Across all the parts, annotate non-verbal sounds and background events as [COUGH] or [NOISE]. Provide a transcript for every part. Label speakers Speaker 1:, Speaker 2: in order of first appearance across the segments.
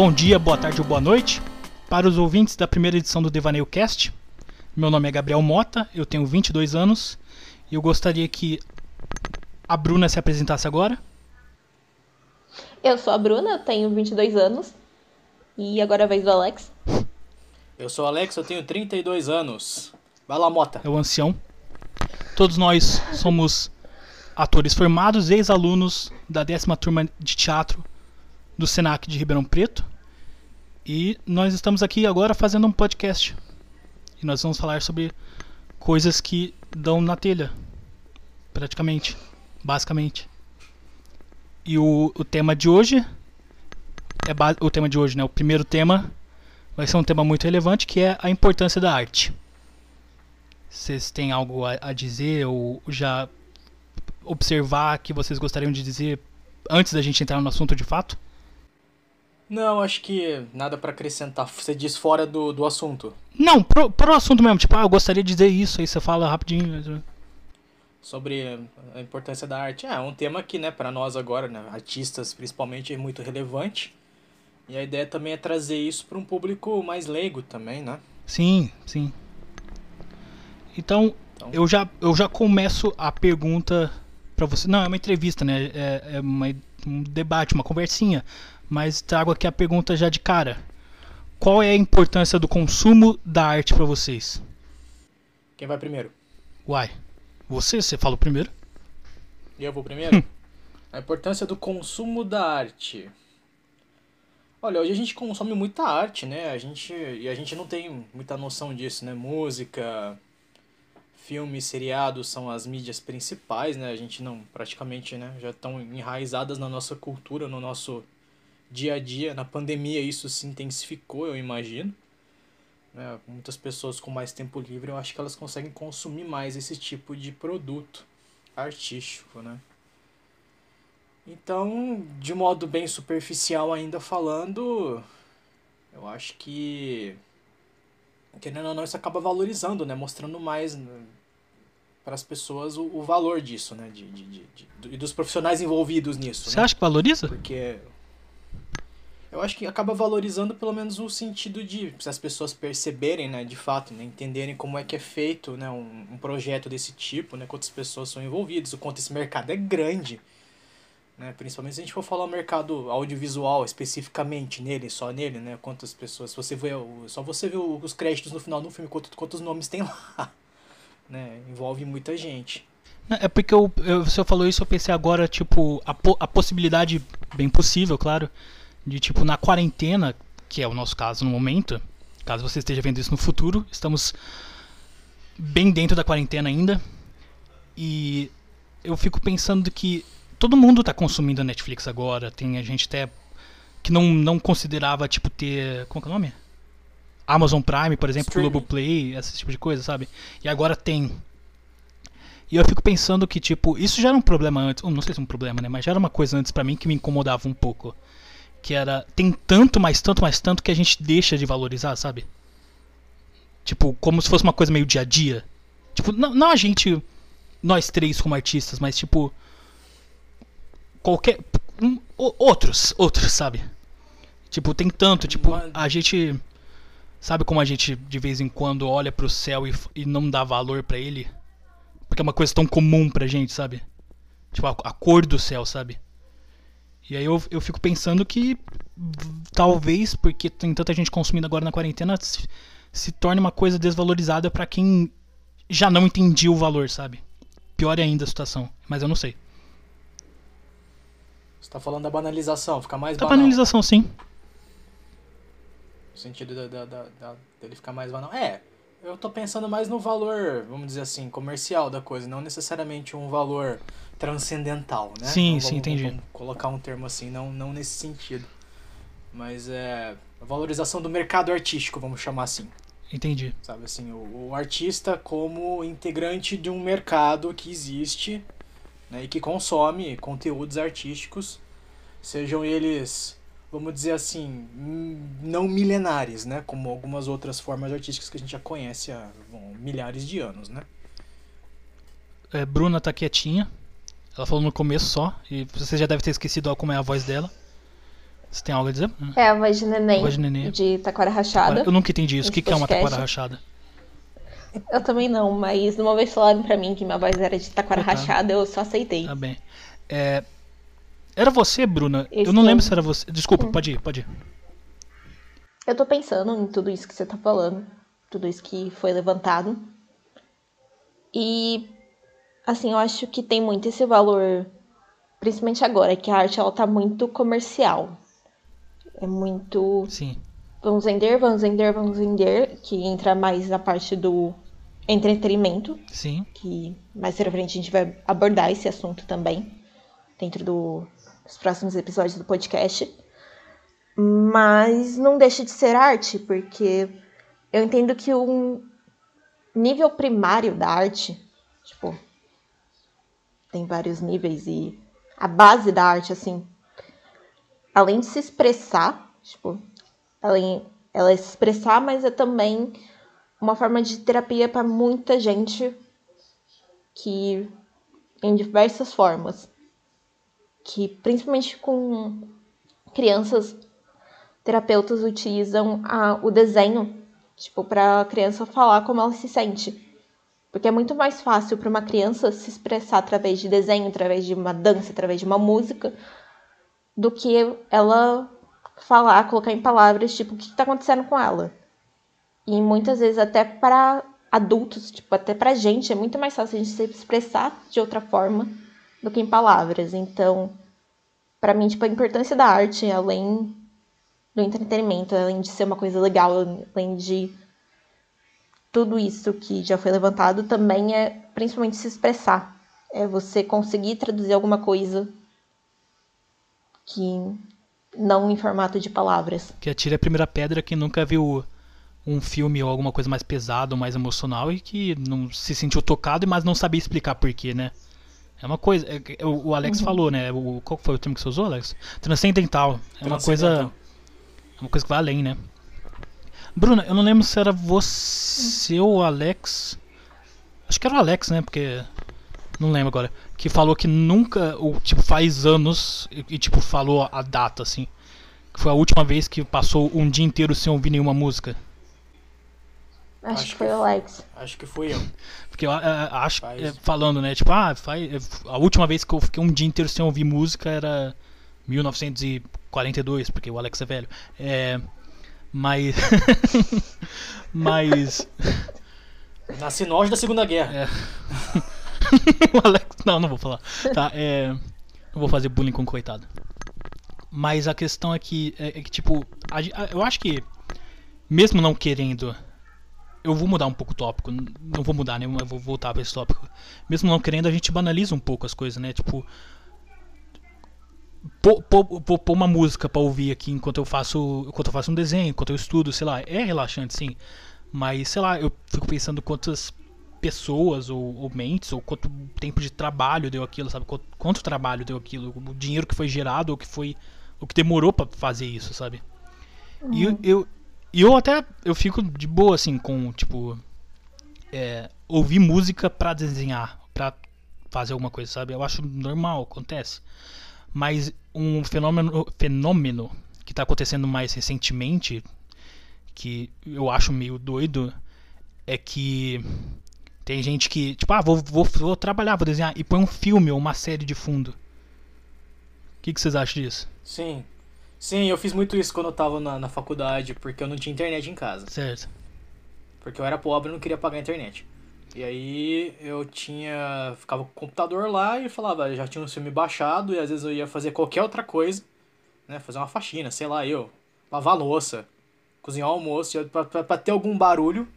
Speaker 1: Bom dia, boa tarde ou boa noite para os ouvintes da primeira edição do Devaneio Cast. Meu nome é Gabriel Mota, eu tenho 22 anos e eu gostaria que a Bruna se apresentasse agora.
Speaker 2: Eu sou a Bruna, eu tenho 22 anos e agora é a vez do Alex.
Speaker 3: Eu sou o Alex, eu tenho 32 anos. Vai lá, Mota.
Speaker 1: É o ancião. Todos nós somos atores formados, ex-alunos da décima turma de teatro do Senac de Ribeirão Preto. E nós estamos aqui agora fazendo um podcast. E nós vamos falar sobre coisas que dão na telha, praticamente, basicamente. E o, o tema de hoje é o tema de hoje, né? O primeiro tema vai ser um tema muito relevante que é a importância da arte. Vocês têm algo a, a dizer ou já observar que vocês gostariam de dizer antes da gente entrar no assunto de fato?
Speaker 3: Não, acho que nada para acrescentar. Você diz fora do, do assunto.
Speaker 1: Não, pro, pro assunto mesmo. Tipo, ah, eu gostaria de dizer isso. Aí você fala rapidinho.
Speaker 3: Sobre a importância da arte. É, um tema que, né, para nós agora, né, artistas principalmente, é muito relevante. E a ideia também é trazer isso para um público mais leigo também, né?
Speaker 1: Sim, sim. Então, então, Eu, já, eu já começo a pergunta para você. Não, é uma entrevista, né? É, é uma, um debate, uma conversinha. Mas trago aqui a pergunta já de cara. Qual é a importância do consumo da arte para vocês?
Speaker 3: Quem vai primeiro?
Speaker 1: Uai, você, você fala primeiro?
Speaker 3: E eu vou primeiro? [LAUGHS] a importância do consumo da arte. Olha, hoje a gente consome muita arte, né? A gente, e a gente não tem muita noção disso, né? Música, filmes, seriados são as mídias principais, né? A gente não, praticamente, né? Já estão enraizadas na nossa cultura, no nosso dia a dia. Na pandemia isso se intensificou, eu imagino. Né? Muitas pessoas com mais tempo livre, eu acho que elas conseguem consumir mais esse tipo de produto artístico, né? Então, de modo bem superficial ainda falando, eu acho que querendo ou não isso acaba valorizando, né? Mostrando mais né? para as pessoas o, o, valor disso, né? De, de, de, de, dos profissionais envolvidos nisso.
Speaker 1: Você
Speaker 3: né?
Speaker 1: acha que valoriza?
Speaker 3: Porque eu acho que acaba valorizando pelo menos o sentido de se as pessoas perceberem, né, de fato, né, entenderem como é que é feito, né, um, um projeto desse tipo, né, quantas pessoas são envolvidas, o quanto esse mercado é grande, né, principalmente se a gente for falar o mercado audiovisual especificamente nele, só nele, né, quantas pessoas, você vê, só você vê os créditos no final do filme, quantos, quantos nomes tem lá, [LAUGHS] né, envolve muita gente.
Speaker 1: É porque eu, eu, você falou isso, eu pensei agora, tipo, a, po a possibilidade, bem possível, claro, de tipo na quarentena, que é o nosso caso no momento, caso você esteja vendo isso no futuro, estamos bem dentro da quarentena ainda. E eu fico pensando que todo mundo está consumindo a Netflix agora, tem a gente até que não, não considerava tipo ter, como é o nome? Amazon Prime, por exemplo, Globoplay, esse tipo de coisa, sabe? E agora tem. E eu fico pensando que, tipo, isso já era um problema antes. Não sei se é um problema, né? Mas já era uma coisa antes para mim que me incomodava um pouco que era tem tanto, mais tanto, mais tanto que a gente deixa de valorizar, sabe? Tipo, como se fosse uma coisa meio dia a dia. Tipo, não, não a gente, nós três como artistas, mas tipo qualquer um, outros, outros, sabe? Tipo, tem tanto, tipo, a gente sabe como a gente de vez em quando olha pro céu e, e não dá valor para ele? Porque é uma coisa tão comum pra gente, sabe? Tipo, a, a cor do céu, sabe? E aí eu, eu fico pensando que talvez, porque tem tanta gente consumindo agora na quarentena, se, se torne uma coisa desvalorizada para quem já não entendia o valor, sabe? Pior ainda a situação, mas eu não sei.
Speaker 3: Você tá falando da banalização, fica mais
Speaker 1: da banal. banalização, sim.
Speaker 3: No sentido da, da, da, da, dele ficar mais banal. É, eu tô pensando mais no valor, vamos dizer assim, comercial da coisa, não necessariamente um valor transcendental, né?
Speaker 1: Sim,
Speaker 3: então,
Speaker 1: sim, entendi.
Speaker 3: Vamos colocar um termo assim, não, não nesse sentido. Mas é a valorização do mercado artístico, vamos chamar assim.
Speaker 1: Entendi.
Speaker 3: Sabe assim, o, o artista como integrante de um mercado que existe né, e que consome conteúdos artísticos, sejam eles vamos dizer assim, não milenares, né? Como algumas outras formas artísticas que a gente já conhece há bom, milhares de anos, né?
Speaker 1: É, Bruna tá quietinha. Ela falou no começo só, e você já deve ter esquecido como é a voz dela. Você tem algo a dizer?
Speaker 2: É a voz de neném,
Speaker 1: Voz de neném.
Speaker 2: de Taquara Rachada.
Speaker 1: Eu nunca entendi isso. O que, que é uma taquara rachada?
Speaker 2: Eu também não, mas uma vez falaram pra mim que minha voz era de Taquara
Speaker 1: Coitado.
Speaker 2: Rachada, eu só aceitei.
Speaker 1: Tá bem. É, Era você, Bruna? Eu
Speaker 2: Esse
Speaker 1: não
Speaker 2: é
Speaker 1: lembro
Speaker 2: um-
Speaker 1: se era você. Desculpa, pode ir, pode ir.
Speaker 2: Eu tô pensando em tudo isso que você tá falando, tudo isso que foi levantado. E assim, eu acho que tem muito esse valor, principalmente agora, que a arte ela tá muito comercial. É muito
Speaker 1: Sim.
Speaker 2: vamos vender, vamos vender, vamos vender, que entra mais na parte do entretenimento,
Speaker 1: Sim.
Speaker 2: que mais pra frente a gente vai abordar esse assunto também, dentro do- dos próximos episódios do podcast. Mas não deixa de ser arte, porque eu entendo que um nível primário da arte, tipo, tem vários níveis e a base da arte, assim, além de se expressar, tipo, além ela é se expressar, mas é também uma forma de terapia para muita gente que em diversas formas que principalmente com crianças terapeutas utilizam a, o desenho tipo para a criança falar como ela se sente. Porque é muito mais fácil para uma criança se expressar através de desenho através de uma dança através de uma música do que ela falar colocar em palavras tipo o que está acontecendo com ela. E muitas vezes até para adultos, tipo, até pra gente é muito mais fácil a gente se expressar de outra forma do que em palavras. Então, pra mim, tipo, a importância da arte, além do entretenimento, além de ser uma coisa legal, além de tudo isso que já foi levantado, também é principalmente se expressar. É você conseguir traduzir alguma coisa que não em formato de palavras.
Speaker 1: Que atire a primeira pedra que nunca viu um filme ou alguma coisa mais pesada mais emocional e que não se sentiu tocado, mas não sabia explicar porquê, né? É uma coisa. é- o o Alex falou, né? O, qual foi o termo que você usou, Alex? Transcendental. É uma coisa. É uma coisa que vai além, né? Bruna, eu não lembro se era você ou o Alex. Acho que era o Alex, né? Porque. Não lembro agora. Que falou que nunca. Ou, tipo, faz anos. E, e, tipo, falou a data, assim. Que foi a última vez que passou um dia inteiro sem ouvir nenhuma música.
Speaker 2: Acho,
Speaker 3: Acho
Speaker 2: que foi o Alex.
Speaker 3: Acho que fui eu.
Speaker 1: Porque eu acho.
Speaker 3: Faz.
Speaker 1: é, falando, né? Tipo, ah, faz, é, a última vez que eu fiquei um dia inteiro sem ouvir música era 1942, porque o Alex é velho. É. Mas. [LAUGHS] mas. [LAUGHS]
Speaker 3: Nasci no auge da Segunda Guerra.
Speaker 1: É. [LAUGHS] o Alex. Não, não vou falar. Tá, é. Não vou fazer bullying com o coitado. Mas a questão é que, é, é que tipo, a a- eu acho que, mesmo não querendo, eu vou mudar um pouco o tópico, não vou mudar, né? Eu vou voltar pra esse tópico. Mesmo não querendo, a gente banaliza um pouco as coisas, né? Tipo, pôr, uma música pra ouvir aqui enquanto eu faço, enquanto eu faço um desenho, enquanto eu estudo, sei lá, é relaxante, sim. Mas, sei lá, eu fico pensando quantas pessoas ou, ou mentes, ou quanto tempo de trabalho deu aquilo, sabe? Quanto, quanto trabalho deu aquilo, o dinheiro que foi gerado, ou que foi. O que demorou pra fazer isso, sabe? E eu, eu, e eu até eu fico de boa assim com, tipo. é, ouvir música pra desenhar, pra fazer alguma coisa, sabe? Eu acho normal, acontece. Mas um fenômeno, fenômeno que tá acontecendo mais recentemente, que eu acho meio doido, é que tem gente que, tipo, ah, vou, vou, vou trabalhar, vou desenhar, e põe um filme ou uma série de fundo. O que, que vocês acham disso?
Speaker 3: Sim. Sim, eu fiz muito isso quando eu tava na, na faculdade, porque eu não tinha internet em casa.
Speaker 1: Certo.
Speaker 3: Porque eu era pobre e não queria pagar a internet. E aí eu tinha. ficava com o computador lá e falava, já tinha um filme baixado, e às vezes eu ia fazer qualquer outra coisa, né? Fazer uma faxina, sei lá, eu. Lavar louça, cozinhar almoço, pra, pra, pra ter algum barulho.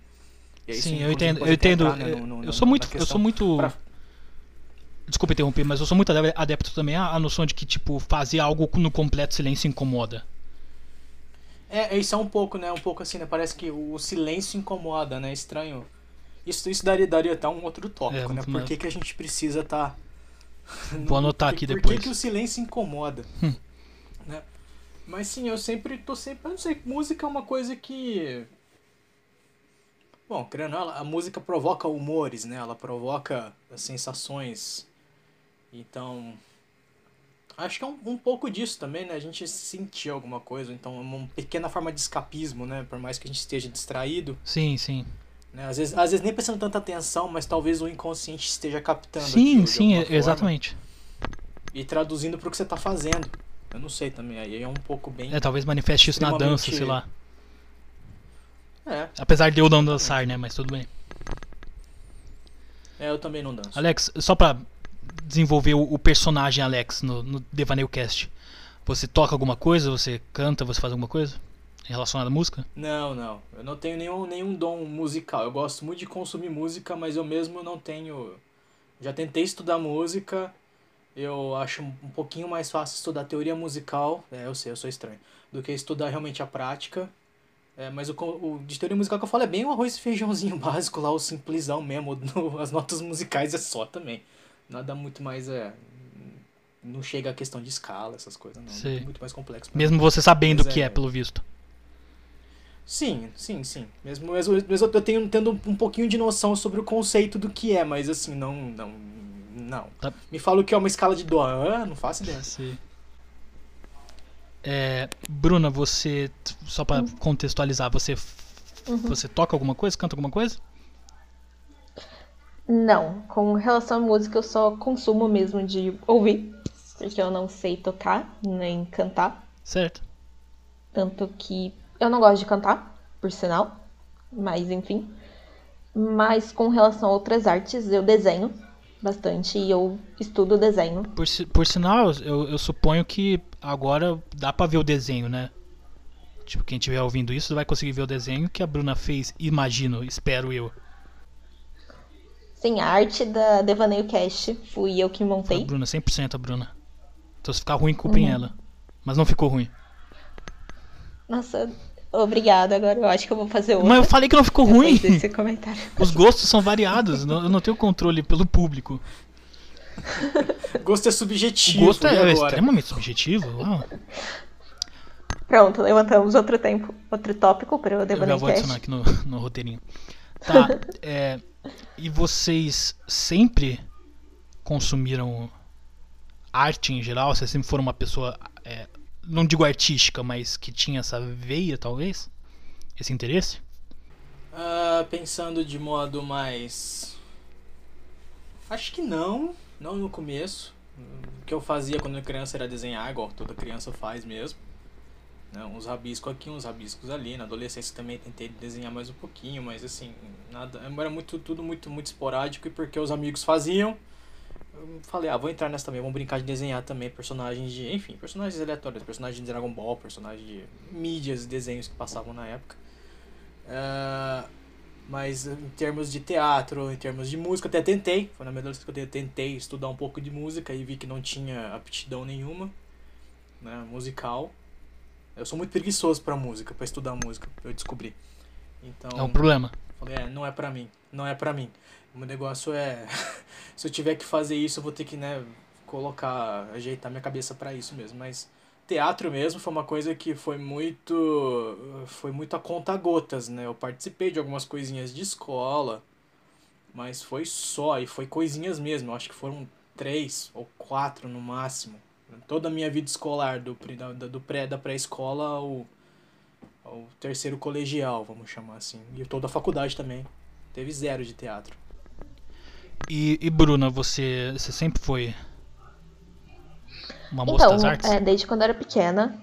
Speaker 3: E aí,
Speaker 1: Sim, eu
Speaker 3: podia-
Speaker 1: entendo, eu entendo. eu-
Speaker 3: no- no-
Speaker 1: eu sou muito, eu sou muito.
Speaker 3: pra-
Speaker 1: Desculpa interromper, mas eu sou muito ade- adepto também à, noção de que, tipo, fazer algo no completo silêncio incomoda.
Speaker 3: É, isso é um pouco, né? Um pouco assim, né? Parece que o silêncio incomoda, né? Estranho. Isso, isso daria, daria até um outro tópico,
Speaker 1: É,
Speaker 3: né? Por
Speaker 1: mas-
Speaker 3: que, que a gente precisa estar. [LAUGHS]
Speaker 1: Vou anotar aqui
Speaker 3: por,
Speaker 1: depois.
Speaker 3: Por que, que o silêncio incomoda?
Speaker 1: Hum.
Speaker 3: Né? Mas sim, eu sempre tô sempre. Eu não sei, música é uma coisa que. Bom, querendo não, a música provoca humores, né? Ela provoca sensações. Então. Acho que é um, um pouco disso também, né? A gente sentir alguma coisa, então é uma pequena forma de escapismo, né? Por mais que a gente esteja distraído.
Speaker 1: Sim, sim.
Speaker 3: Né? Às, vezes, às vezes nem prestando tanta atenção, mas talvez o inconsciente esteja captando.
Speaker 1: Sim, sim, exatamente.
Speaker 3: E traduzindo pro que você tá fazendo. Eu não sei também, aí é um pouco bem.
Speaker 1: É, talvez manifeste isso na dança, sei lá.
Speaker 3: É,
Speaker 1: Apesar de eu não dançar, né? Mas tudo bem.
Speaker 3: é, eu também não danço.
Speaker 1: Alex, só pra desenvolver o, personagem Alex no, no Devaneio Cast. Você toca alguma coisa? Você canta? Você faz alguma coisa? Relacionada à música?
Speaker 3: Não, não. Eu não tenho nenhum, nenhum dom musical. Eu gosto muito de consumir música, mas eu mesmo não tenho. Já tentei estudar música. Eu acho um pouquinho mais fácil estudar teoria musical. É, eu sei, eu sou estranho. Do que estudar realmente a prática. É, mas o, o de teoria musical que eu falo é bem o arroz e feijãozinho [LAUGHS] básico lá, o simplesão mesmo. [LAUGHS] as notas musicais é só também. Nada muito mais. É, não chega a questão de escala, essas coisas, não.
Speaker 1: Sei.
Speaker 3: Muito mais complexo. pra mim.
Speaker 1: Mesmo você sabendo o que
Speaker 3: é-
Speaker 1: é, pelo visto.
Speaker 3: Sim, sim, sim. Mesmo, mesmo, mesmo eu tenho tendo um pouquinho de noção sobre o conceito do que é, mas assim, não. Não. não.
Speaker 1: Tá.
Speaker 3: Me fala o que é uma escala de dó. Ah, não faço ideia.
Speaker 1: Sei. É, Bruna, você. Só pra contextualizar, você. f- Você toca alguma coisa? Canta alguma coisa?
Speaker 2: Não, com relação à música eu só consumo mesmo de ouvir, porque eu não sei tocar nem cantar,
Speaker 1: Certo.
Speaker 2: tanto que eu não gosto de cantar, por sinal, mas enfim. Mas com relação a outras artes, eu desenho bastante e eu estudo desenho.
Speaker 1: Por, por sinal, eu, eu suponho que agora dá pra ver o desenho, né? Tipo, quem estiver ouvindo isso vai conseguir ver o desenho que a Bruna fez, imagino, espero eu.
Speaker 2: Sim, a arte da Devaneio Cast fui eu que
Speaker 1: Foi a
Speaker 2: montei.
Speaker 1: Bruna, 100% a Bruna. Então se ficar ruim, culpem ela. Mas não ficou ruim.
Speaker 2: Nossa, obrigada. Agora eu acho que eu vou fazer outra.
Speaker 1: Mas eu falei que não ficou ruim.
Speaker 2: desse comentário. [LAUGHS]
Speaker 1: Os gostos são variados, eu não tenho controle pelo público. [LAUGHS]
Speaker 3: Gosto é
Speaker 1: O
Speaker 3: subjetivo.
Speaker 1: gosto
Speaker 3: e
Speaker 1: é
Speaker 3: agora?
Speaker 1: extremamente subjetivo. uau.
Speaker 2: Pronto, levantamos outro tempo, outro tópico para o
Speaker 1: Eu já
Speaker 2: Devaneio
Speaker 1: vou adicionar aqui no, no roteirinho. Tá, é, e vocês sempre consumiram arte em geral? Vocês sempre foram uma pessoa, é, não digo artística, mas que tinha essa veia, talvez? Esse interesse?
Speaker 3: Ah, pensando de modo mais. Acho que não. Não no começo. O que eu fazia quando eu era criança era desenhar, igual toda criança faz mesmo. Né, uns rabiscos aqui, uns rabiscos ali. Na adolescência também tentei desenhar mais um pouquinho, mas assim, nada. Era muito, tudo muito, muito esporádico e porque os amigos faziam. Eu falei, ah, vou entrar nessa também, vamos brincar de desenhar também personagens de. Enfim, personagens aleatórios, personagens de Dragon Ball, personagens de mídias, desenhos que passavam na época. Ah, mas em termos de teatro, em termos de música, até tentei. Foi na minha adolescência que eu tentei estudar um pouco de música e vi que não tinha aptidão nenhuma né, musical. Eu sou muito preguiçoso pra música, pra estudar música, eu descobri. Então,
Speaker 1: É um problema.
Speaker 3: Falei, é, não é pra mim, não é pra mim. O meu negócio é, [LAUGHS] se eu tiver que fazer isso, eu vou ter que, né, colocar, ajeitar minha cabeça pra isso mesmo, mas teatro mesmo foi uma coisa que foi muito, foi muito a conta gotas, né, eu participei de algumas coisinhas de escola, mas foi só, e foi coisinhas mesmo, eu acho que foram três ou quatro no máximo. Toda a minha vida escolar, do, da, da- do pré, da pré-escola ao, ao terceiro colegial, vamos chamar assim. E toda a faculdade também. Teve zero de teatro.
Speaker 1: E, e Bruna, você, você sempre foi uma moça das
Speaker 2: Então,
Speaker 1: artes?
Speaker 2: é, desde quando eu era pequena,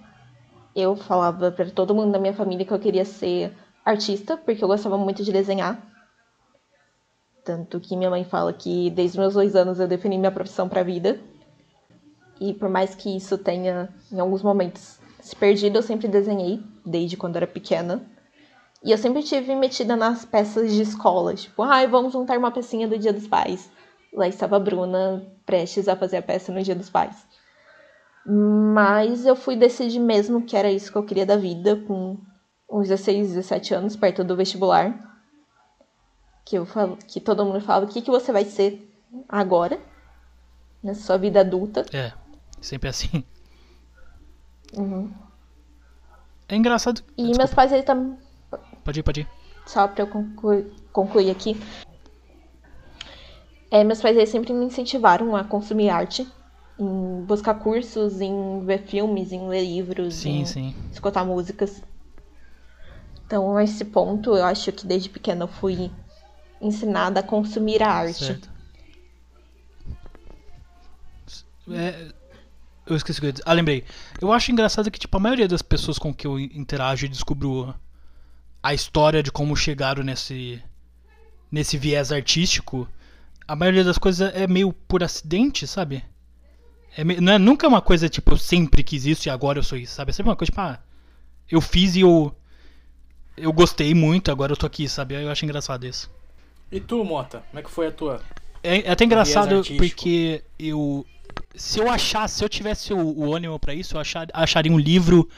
Speaker 2: eu falava pra todo mundo da minha família que eu queria ser artista, porque eu gostava muito de desenhar. Tanto que minha mãe fala que desde meus dois anos eu defini minha profissão pra vida. E por mais que isso tenha, em alguns momentos, se perdido, eu sempre desenhei, desde quando era pequena. E eu sempre tive metida nas peças de escola, tipo, ai, vamos juntar uma pecinha do Dia dos Pais. Lá estava a Bruna prestes a fazer a peça no Dia dos Pais. Mas eu fui decidir mesmo que era isso que eu queria da vida, com uns 16, 17 anos, perto do vestibular. Que, eu falo, que todo mundo fala, o que, que você vai ser agora, na sua vida adulta.
Speaker 1: É, sempre assim.
Speaker 2: Uhum.
Speaker 1: É engraçado.
Speaker 2: E
Speaker 1: Desculpa,
Speaker 2: meus pais, eles também...
Speaker 1: Pode ir, pode ir.
Speaker 2: Só pra eu concluir, concluir aqui. É, meus pais eles sempre me incentivaram a consumir arte. em buscar cursos, em ver filmes, em ler livros,
Speaker 1: Sim,
Speaker 2: em
Speaker 1: sim.
Speaker 2: escutar músicas. Então, a esse ponto, eu acho que desde pequena eu fui ensinada a consumir a arte.
Speaker 1: Certo. É, eu esqueci o que eu ia dizer. Ah, lembrei. Eu acho engraçado que, tipo, a maioria das pessoas com que eu interajo e descubro a história de como chegaram nesse, nesse viés artístico, a maioria das coisas é meio por acidente, sabe? É me- não é nunca uma coisa, tipo, eu sempre quis isso e agora eu sou isso, sabe? É sempre uma coisa, tipo, ah, eu fiz e eu. Eu gostei muito, agora eu tô aqui, sabe? Eu acho engraçado isso.
Speaker 3: E tu, Mota? Como é que foi a tua?
Speaker 1: É, é até engraçado porque eu. Se eu achasse, se eu tivesse o, o ânimo pra isso, eu achar, acharia um livro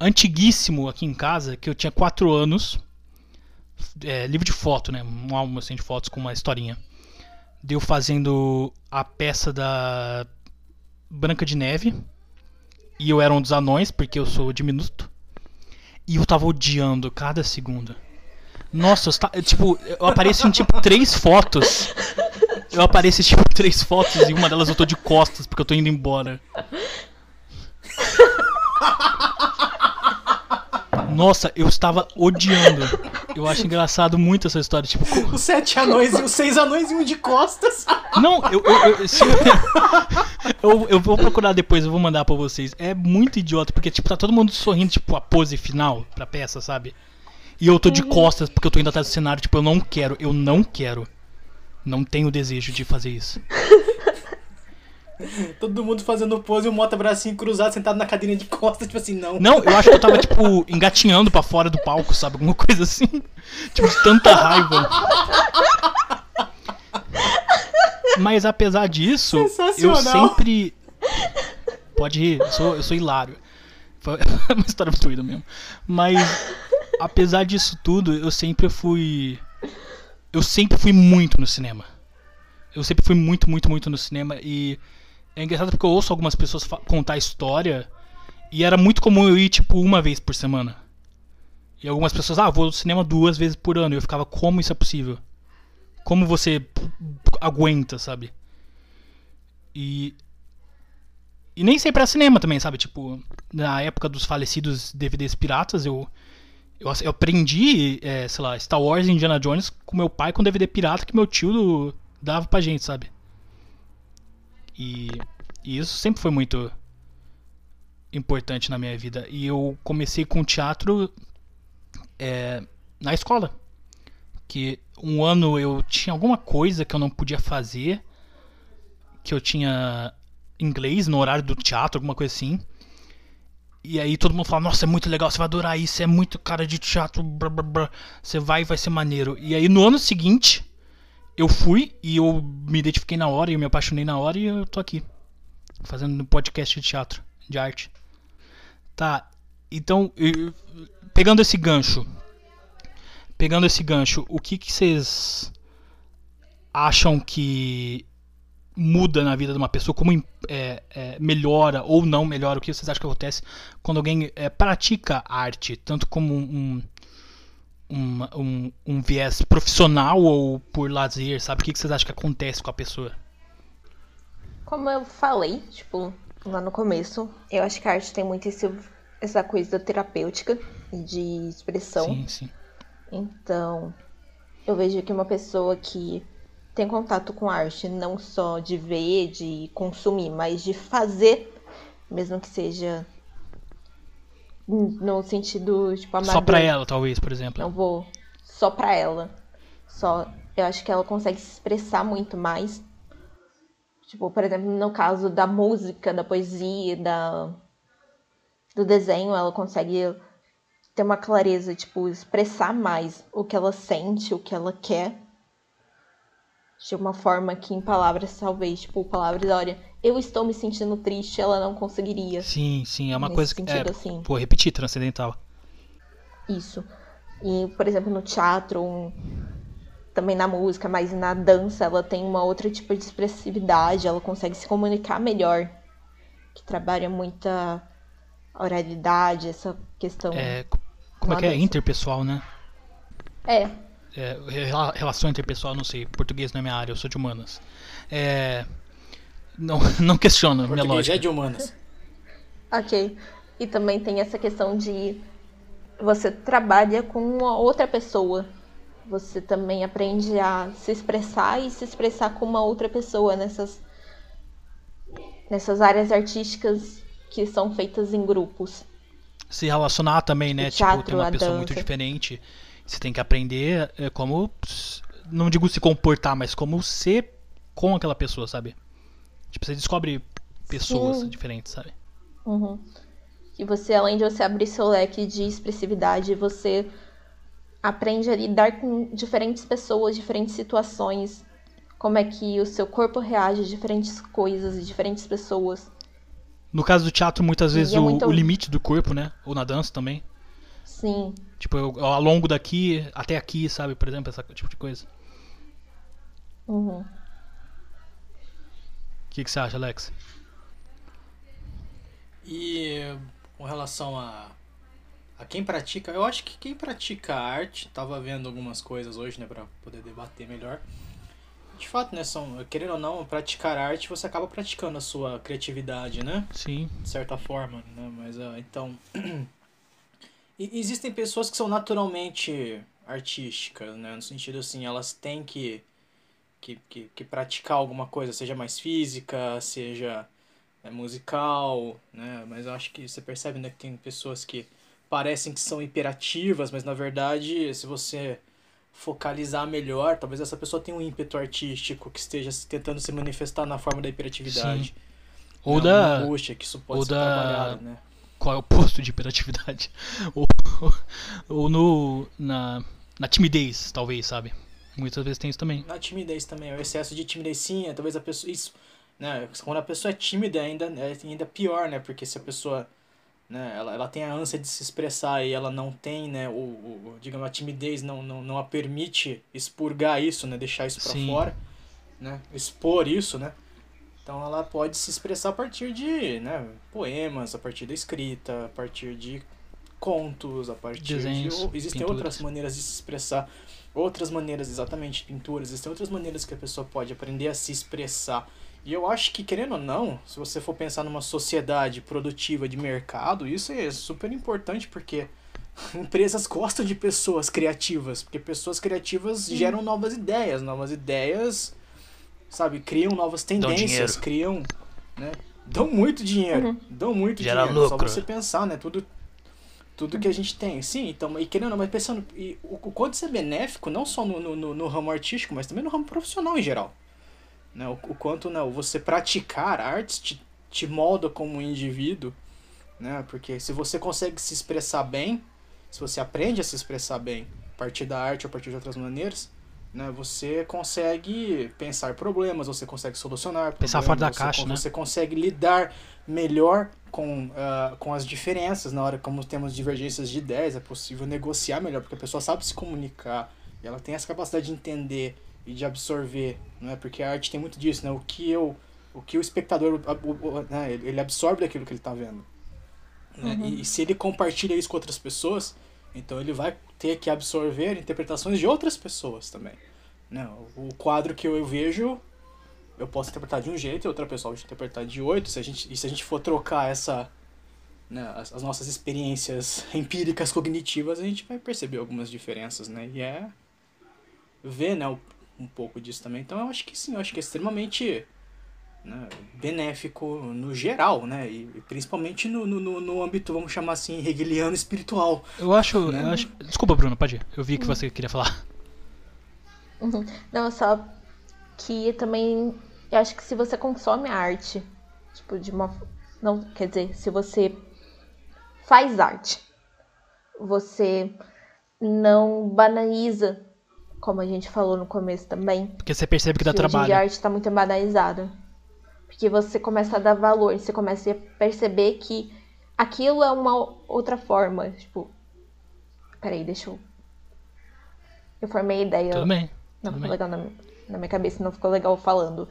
Speaker 1: antiguíssimo aqui em casa, que eu tinha 4 anos. É, livro de foto, né? Um álbum assim, de fotos com uma historinha. Deu fazendo a peça da Branca de Neve. E eu era um dos anões, porque eu sou diminuto. E eu tava odiando cada segundo. Nossa, eu, tipo, eu apareço em tipo três fotos. Eu apareço em tipo três fotos e uma delas eu tô de costas porque eu tô indo embora. Nossa, eu estava odiando. Eu acho engraçado muito essa história. Tipo,
Speaker 3: Os sete anões e os seis anões e um de costas.
Speaker 1: não, eu, eu, eu, se eu, [LAUGHS] eu, eu vou procurar depois, eu vou mandar pra vocês. É muito idiota, porque tipo, tá todo mundo sorrindo, tipo, a pose final pra peça, sabe? E eu tô de costas porque eu tô indo atrás do cenário, tipo, eu não quero, eu não quero. Não tenho desejo de fazer isso. [LAUGHS]
Speaker 3: Todo mundo fazendo pose e o Mota bracinho cruzado, sentado na cadeirinha de costas, tipo assim, não.
Speaker 1: Não, eu acho que eu tava, tipo, engatinhando pra fora do palco, sabe? Alguma coisa assim. Tipo, de tanta raiva. Mas apesar disso, eu sempre. Pode rir, eu sou, eu sou hilário. Foi [LAUGHS] uma história muito doida mesmo. Mas, apesar disso tudo, eu sempre fui. Eu sempre fui muito no cinema. Eu sempre fui muito, muito, muito no cinema. E é engraçado porque eu ouço algumas pessoas contar história. E era muito comum eu ir, tipo, uma vez por semana. E algumas pessoas, ah, vou ao cinema duas vezes por ano. E eu ficava, como isso é possível? Como você aguenta, sabe? E. E nem sempre era cinema também, sabe? Tipo, na época dos falecidos DVDs piratas, eu. Eu, eu aprendi, é, sei lá, Star Wars e Indiana Jones com meu pai com DVD pirata que meu tio do- dava pra gente, sabe? E, e isso sempre foi muito importante na minha vida. E eu comecei com teatro é, na escola. Que um ano eu tinha alguma coisa que eu não podia fazer. Que eu tinha inglês no horário do teatro, alguma coisa assim. E aí todo mundo falava, nossa, é muito legal, você vai adorar isso, é muito cara de teatro, blá, blá, blá. você vai vai ser maneiro. E aí no ano seguinte, eu fui e eu me identifiquei na hora e eu me apaixonei na hora e eu tô aqui. Fazendo um podcast de teatro, de arte. Tá, então, eu- pegando esse gancho. Pegando esse gancho, o que que vocês acham que muda na vida de uma pessoa? Como é, é, melhora ou não melhora? O que vocês acham que acontece quando alguém é, pratica arte, tanto como um, um, um, um viés profissional ou por lazer, sabe? O que que vocês acham que acontece com a pessoa?
Speaker 2: Como eu falei, tipo, lá no começo, eu acho que a arte tem muito esse, essa coisa terapêutica e de expressão.
Speaker 1: Sim, sim.
Speaker 2: Então, eu vejo que uma pessoa que tem contato com arte, não só de ver, de consumir, mas de fazer, mesmo que seja no sentido, tipo, amador.
Speaker 1: Só pra ela, talvez, por exemplo.
Speaker 2: Não vou só pra ela. Só, eu acho que ela consegue se expressar muito mais. Tipo, por exemplo, no caso da música, da poesia, da do desenho, ela consegue ter uma clareza, tipo, expressar mais o que ela sente, o que ela quer. De uma forma que em palavras, talvez, tipo, palavras, olha, eu estou me sentindo triste, ela não conseguiria.
Speaker 1: Sim, sim, é uma coisa que. É,
Speaker 2: assim.
Speaker 1: Pô, repetir, transcendental.
Speaker 2: Isso. E, por exemplo, no teatro, um- também na música, mas na dança, ela tem uma outra tipo de expressividade, ela consegue se comunicar melhor. Que trabalha muita oralidade, essa questão.
Speaker 1: É, co- como é que é? Interpessoal, né?
Speaker 2: É,
Speaker 1: É, rela- relação interpessoal, não sei. Português não é minha área, eu sou de humanas. É, Não, [LAUGHS] não questiono minha
Speaker 3: Português
Speaker 1: lógica.
Speaker 3: é de humanas.
Speaker 2: Ok. E também tem essa questão de você trabalha com uma outra pessoa. Você também aprende a se expressar e se expressar com uma outra pessoa nessas nessas áreas artísticas que são feitas em grupos.
Speaker 1: Se relacionar também, né?
Speaker 2: O
Speaker 1: tipo,
Speaker 2: teatro,
Speaker 1: tem uma pessoa muito
Speaker 2: dança.
Speaker 1: diferente. Você tem que aprender é, como. Não digo se comportar, mas como ser com aquela pessoa, sabe? Tipo, você descobre pessoas
Speaker 2: Sim.
Speaker 1: diferentes, sabe?
Speaker 2: Uhum. E você, além de você abrir seu leque de expressividade, você aprende a lidar com diferentes pessoas, diferentes situações, como é que o seu corpo reage a diferentes coisas e diferentes pessoas.
Speaker 1: No caso do teatro, muitas vezes
Speaker 2: é
Speaker 1: o,
Speaker 2: muito-
Speaker 1: o limite do corpo, né? Ou na dança também.
Speaker 2: Sim,
Speaker 1: Tipo, eu, eu alongo daqui até aqui, sabe? Por exemplo, esse tipo de coisa.
Speaker 2: uhum.
Speaker 1: O que, que você acha, Alex?
Speaker 3: E com relação a, a quem pratica, eu acho que quem pratica arte, tava vendo algumas coisas hoje, né, pra poder debater melhor. De fato, né, são, querendo ou não, praticar arte, você acaba praticando a sua criatividade, né?
Speaker 1: Sim.
Speaker 3: de certa forma, né? Mas ah, então [CLEARS THROAT] e- existem pessoas que são naturalmente artísticas, né? No sentido assim, elas têm que que, que, que praticar alguma coisa, seja mais física, seja é, musical, né? Mas eu acho que você percebe, né, que tem pessoas que parecem que são hiperativas, mas na verdade, se você focalizar melhor, talvez essa pessoa tenha um ímpeto artístico que esteja tentando se manifestar na forma da hiperatividade.
Speaker 1: Ou
Speaker 3: né,
Speaker 1: da.
Speaker 3: angústia que isso pode
Speaker 1: ou
Speaker 3: ser
Speaker 1: da-
Speaker 3: trabalhado, né?
Speaker 1: Qual é o posto de hiperatividade? [LAUGHS] ou, ou no. Na, na timidez, talvez, sabe? Muitas vezes tem isso também.
Speaker 3: Na timidez também, o excesso de timidez sim, é, talvez a pessoa. Isso, né? Quando a pessoa é tímida ainda é ainda pior, né? Porque se a pessoa. Né, ela, ela tem a ânsia de se expressar e ela não tem, né, o, o, o- digamos, a timidez não, não, não a permite expurgar isso, né, deixar isso pra
Speaker 1: Sim.
Speaker 3: fora, né, expor isso, né, então ela pode se expressar a partir de, né, poemas, a partir da escrita, a partir de contos, a partir
Speaker 1: Desenhos,
Speaker 3: de... Existem
Speaker 1: pinturas.
Speaker 3: outras maneiras de se expressar, outras maneiras, exatamente, pinturas, existem outras maneiras que a pessoa pode aprender a se expressar. E eu acho que, querendo ou não, se você for pensar numa sociedade produtiva de mercado, isso é super importante porque [LAUGHS] empresas gostam de pessoas criativas, porque pessoas criativas geram novas ideias, novas ideias, sabe, criam novas tendências,
Speaker 1: dinheiro.
Speaker 3: criam, né, dão muito dinheiro, dão muito
Speaker 1: Gera
Speaker 3: dinheiro, só
Speaker 1: lucro.
Speaker 3: você pensar, né, tudo tudo que a gente tem. Sim, então, e querendo ou não, mas pensando, e o, o quanto isso é benéfico, não só no, no, no- ramo artístico, mas também no ramo profissional em geral. Né? O, o quanto né, você praticar artes te, te molda como um indivíduo, né? Porque se você consegue se expressar bem, se você aprende a se expressar bem a partir da arte ou a partir de outras maneiras, né? Você consegue pensar problemas, você consegue solucionar
Speaker 1: Pensar
Speaker 3: problemas,
Speaker 1: fora da
Speaker 3: você
Speaker 1: caixa, né?
Speaker 3: Você consegue lidar melhor com, ah, com as diferenças na hora como temos divergências de ideias, é possível negociar melhor, porque a pessoa sabe se comunicar e ela tem essa capacidade de entender e de absorver, não é? Porque a arte tem muito disso, né? O que eu, o que o espectador, né? ele absorve daquilo que ele está vendo. né? E, e se ele compartilha isso com outras pessoas, então ele vai ter que absorver interpretações de outras pessoas também. Né? O quadro que eu vejo, eu posso interpretar de um jeito e outra pessoa pode interpretar de outro. Se a gente, e se a gente for trocar essa, né, as, as nossas experiências [LAUGHS] empíricas cognitivas, a gente vai perceber algumas diferenças, né? E é ver, né, um pouco disso também. Então eu acho que sim, eu acho que é extremamente né, benéfico no geral, né? E, e principalmente no, no, no- âmbito, vamos chamar assim, hegeliano espiritual.
Speaker 1: Eu acho,
Speaker 3: Né?
Speaker 1: eu acho. Desculpa, Bruno, pode ir. Eu vi que você queria falar.
Speaker 2: Uhum. Não, só que também eu acho que se você consome a arte, tipo, de uma. Não, quer dizer, se você faz arte, você não banaliza, como a gente falou no começo também,
Speaker 1: Porque você percebe que dá
Speaker 2: dia a
Speaker 1: trabalho.
Speaker 2: arte está muito banalizada. Porque você começa a dar valor, você começa a perceber que aquilo é uma outra forma. Tipo. Peraí, deixa eu. Eu formei a ideia.
Speaker 1: Tudo bem.
Speaker 2: Não
Speaker 1: tudo
Speaker 2: ficou
Speaker 1: bem.
Speaker 2: legal na, na minha cabeça, não ficou legal falando.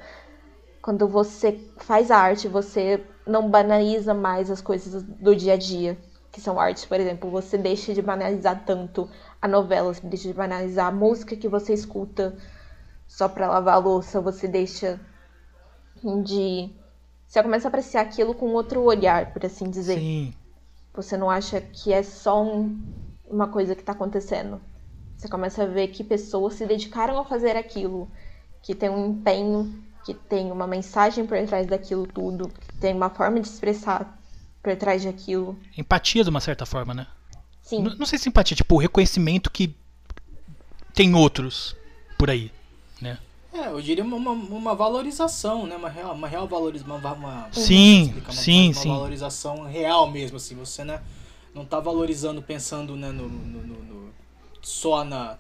Speaker 2: Quando você faz a arte, você não banaliza mais as coisas do dia a dia, que são artes, por exemplo. Você deixa de banalizar tanto a novela, você deixa de banalizar a música que você escuta só pra lavar a louça, você deixa De. Você começa a apreciar aquilo com outro olhar, por assim dizer.
Speaker 1: Sim.
Speaker 2: Você não acha que é só um, uma coisa que tá acontecendo. Você começa a ver que pessoas se dedicaram a fazer aquilo, que tem um empenho, que tem uma mensagem por trás daquilo tudo, que tem uma forma de expressar por trás daquilo.
Speaker 1: Empatia de uma certa forma, né?
Speaker 2: Sim.
Speaker 1: N- Não sei se empatia, tipo, o reconhecimento que tem outros por aí?
Speaker 3: É, eu diria uma, uma, uma valorização, né? Uma real, uma real valorização. Uma, uma,
Speaker 1: Sim,
Speaker 3: explicar, uma-
Speaker 1: sim,
Speaker 3: uma
Speaker 1: sim.
Speaker 3: valorização real mesmo, assim. Você, né? Não tá valorizando pensando, né, no, no- no- no- só na,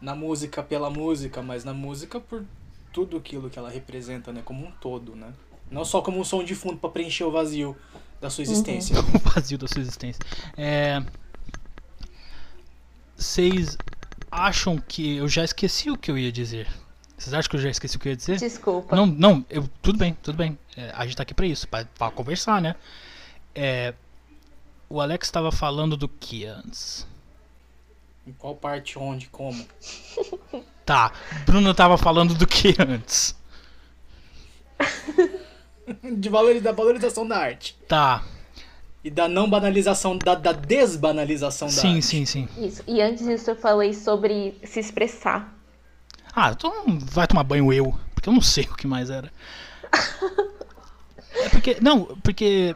Speaker 3: na música pela música, mas na música por tudo aquilo que ela representa, né? Como um todo, né? Não só como um som de fundo pra preencher o vazio da sua existência. [LAUGHS]
Speaker 1: o vazio da sua existência. É... Vocês acham que eu já esqueci o que eu ia dizer? Vocês acham que eu já esqueci o que eu ia dizer?
Speaker 2: Desculpa.
Speaker 1: Não, não, eu, tudo bem, tudo bem. É, a gente tá aqui pra isso, pra, pra conversar, né? É, o Alex estava falando do que antes?
Speaker 3: Em qual parte, onde, como. [LAUGHS]
Speaker 1: Tá, Bruno tava falando do que antes?
Speaker 3: De valoriza, da valorização da arte.
Speaker 1: Tá,
Speaker 3: E da não banalização, da, da desbanalização da
Speaker 1: sim,
Speaker 3: arte.
Speaker 1: sim, sim.
Speaker 2: Isso. E antes disso eu falei sobre se expressar.
Speaker 1: Ah, então vai tomar banho eu, porque eu não sei o que mais era. É porque. Não, porque.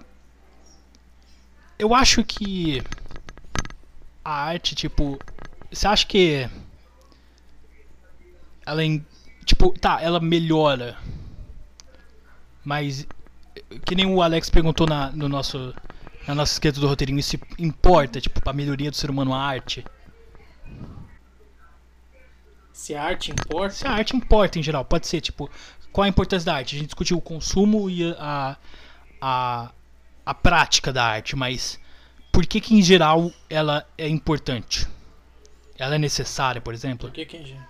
Speaker 1: Eu acho que. A arte, tipo. Você acha que. Ela. em- Tipo, tá, ela melhora. Mas. Que nem o Alex perguntou na, no nosso. Na nossa esquerda do roteirinho, isso importa, tipo, pra melhoria do ser humano a arte.
Speaker 3: Se a arte importa,
Speaker 1: Se a arte importa em geral, pode ser tipo, qual a importância da arte? A gente discutiu o consumo e a, a, a prática da arte, mas por que que em geral ela é importante? Ela é necessária, por exemplo?
Speaker 3: por que que... a gente-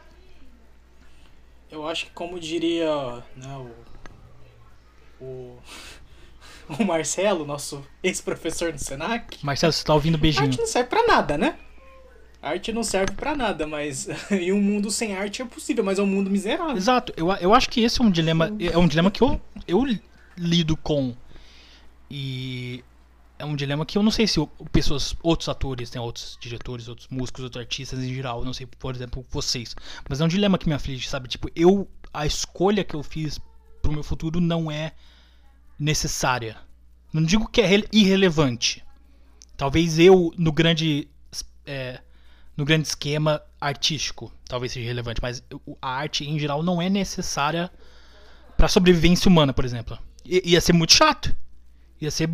Speaker 3: Eu acho que como diria né, o... O... [LAUGHS] O Marcelo, nosso ex-professor do Senac,
Speaker 1: Marcelo, você tá ouvindo
Speaker 3: a
Speaker 1: beijinho.
Speaker 3: arte não serve pra nada, né? Arte não serve pra nada, mas... [LAUGHS] e um mundo sem arte é possível, mas é um mundo miserável.
Speaker 1: Exato, eu, eu acho que esse é um dilema, é um dilema que eu, eu lido com. E é um dilema que eu não sei se pessoas, outros atores, tem outros diretores, outros músicos, outros artistas em geral, não sei, por exemplo, vocês. Mas é um dilema que me aflige, sabe? Tipo, eu a escolha que eu fiz pro meu futuro não é necessária. Não digo que é rele- irrelevante. Talvez eu no grande é, no grande esquema artístico, talvez seja relevante, mas a arte em geral não é necessária pra sobrevivência humana, por exemplo. I- ia ser muito chato. Ia ser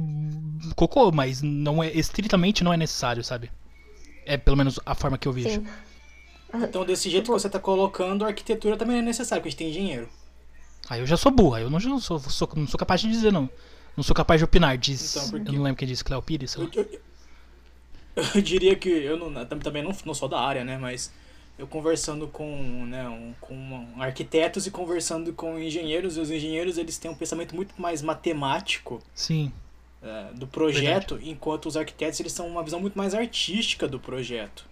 Speaker 1: cocô, mas não é estritamente não é necessário, sabe? É pelo menos a forma que eu vejo.
Speaker 2: Sim.
Speaker 3: Então, desse jeito que você tá colocando, a arquitetura também é necessária, porque a gente tem engenheiro.
Speaker 1: Aí eu já sou burra, eu não, não sou, sou- não sou capaz de dizer não. Não sou capaz de opinar, diz.
Speaker 3: Então, por quê?
Speaker 1: eu não lembro quem disse, Cléo Pires. sei lá.
Speaker 3: Eu, eu- [LAUGHS] eu diria que eu não, tam- também não, não sou da área, né? Mas eu conversando com, né, um, com arquitetos e conversando com engenheiros, e os engenheiros eles têm um pensamento muito mais matemático
Speaker 1: Sim.
Speaker 3: é, do projeto, enquanto os arquitetos eles são uma visão muito mais artística do projeto.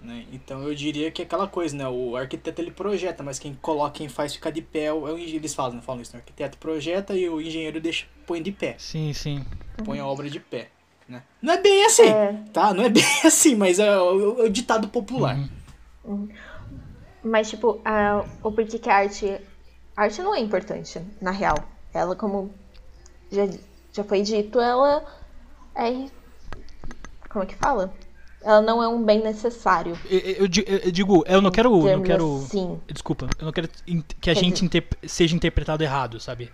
Speaker 3: Né? Então eu diria que é aquela coisa, né? O arquiteto ele projeta, mas quem coloca, quem faz ficar de pé é o. Eles falam, falam isso, né? O arquiteto projeta e o engenheiro deixa, põe de pé,
Speaker 1: Sim, sim.
Speaker 3: põe a obra de pé. Né? Não é bem assim,
Speaker 2: É.
Speaker 3: tá? Não é [LAUGHS] bem assim, mas é o, é o ditado popular.
Speaker 1: Uhum.
Speaker 2: Mas, tipo, a, o porquê que a arte. A arte não é importante, na real. Ela, como já, já foi dito, ela é. Como é que fala? Ela não é um bem necessário.
Speaker 1: Eu, eu eu digo, eu não quero. Não quero
Speaker 2: assim.
Speaker 1: Desculpa, eu não quero que a
Speaker 2: Quer
Speaker 1: gente
Speaker 2: dizer-
Speaker 1: interp- seja interpretado errado, sabe?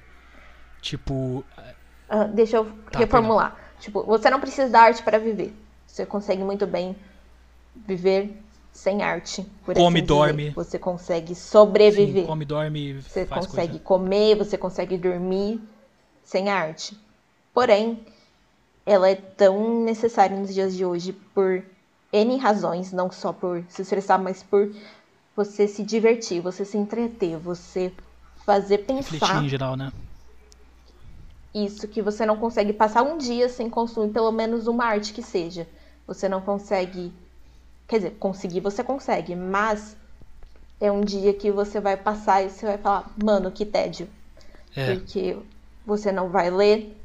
Speaker 1: Tipo.
Speaker 2: Ah, deixa eu
Speaker 1: Tá,
Speaker 2: reformular. Tipo, você não precisa da arte para viver. Você consegue muito bem viver sem arte. Por
Speaker 1: Come,
Speaker 2: assim
Speaker 1: dorme.
Speaker 2: Você consegue sobreviver.
Speaker 1: Sim, come, dorme,
Speaker 2: Você consegue
Speaker 1: coisa.
Speaker 2: comer, você consegue dormir sem arte. Porém, ela é tão necessária nos dias de hoje por N razões, não só por se estressar, mas por você se divertir, você se entreter, você fazer
Speaker 1: Refletir
Speaker 2: pensar
Speaker 1: em geral, né?
Speaker 2: Isso que você não consegue passar um dia sem consumir pelo menos uma arte que seja. Você não consegue. Quer dizer, conseguir você consegue, mas é um dia que você vai passar e você vai falar, mano, que tédio.
Speaker 1: É.
Speaker 2: Porque você não vai ler,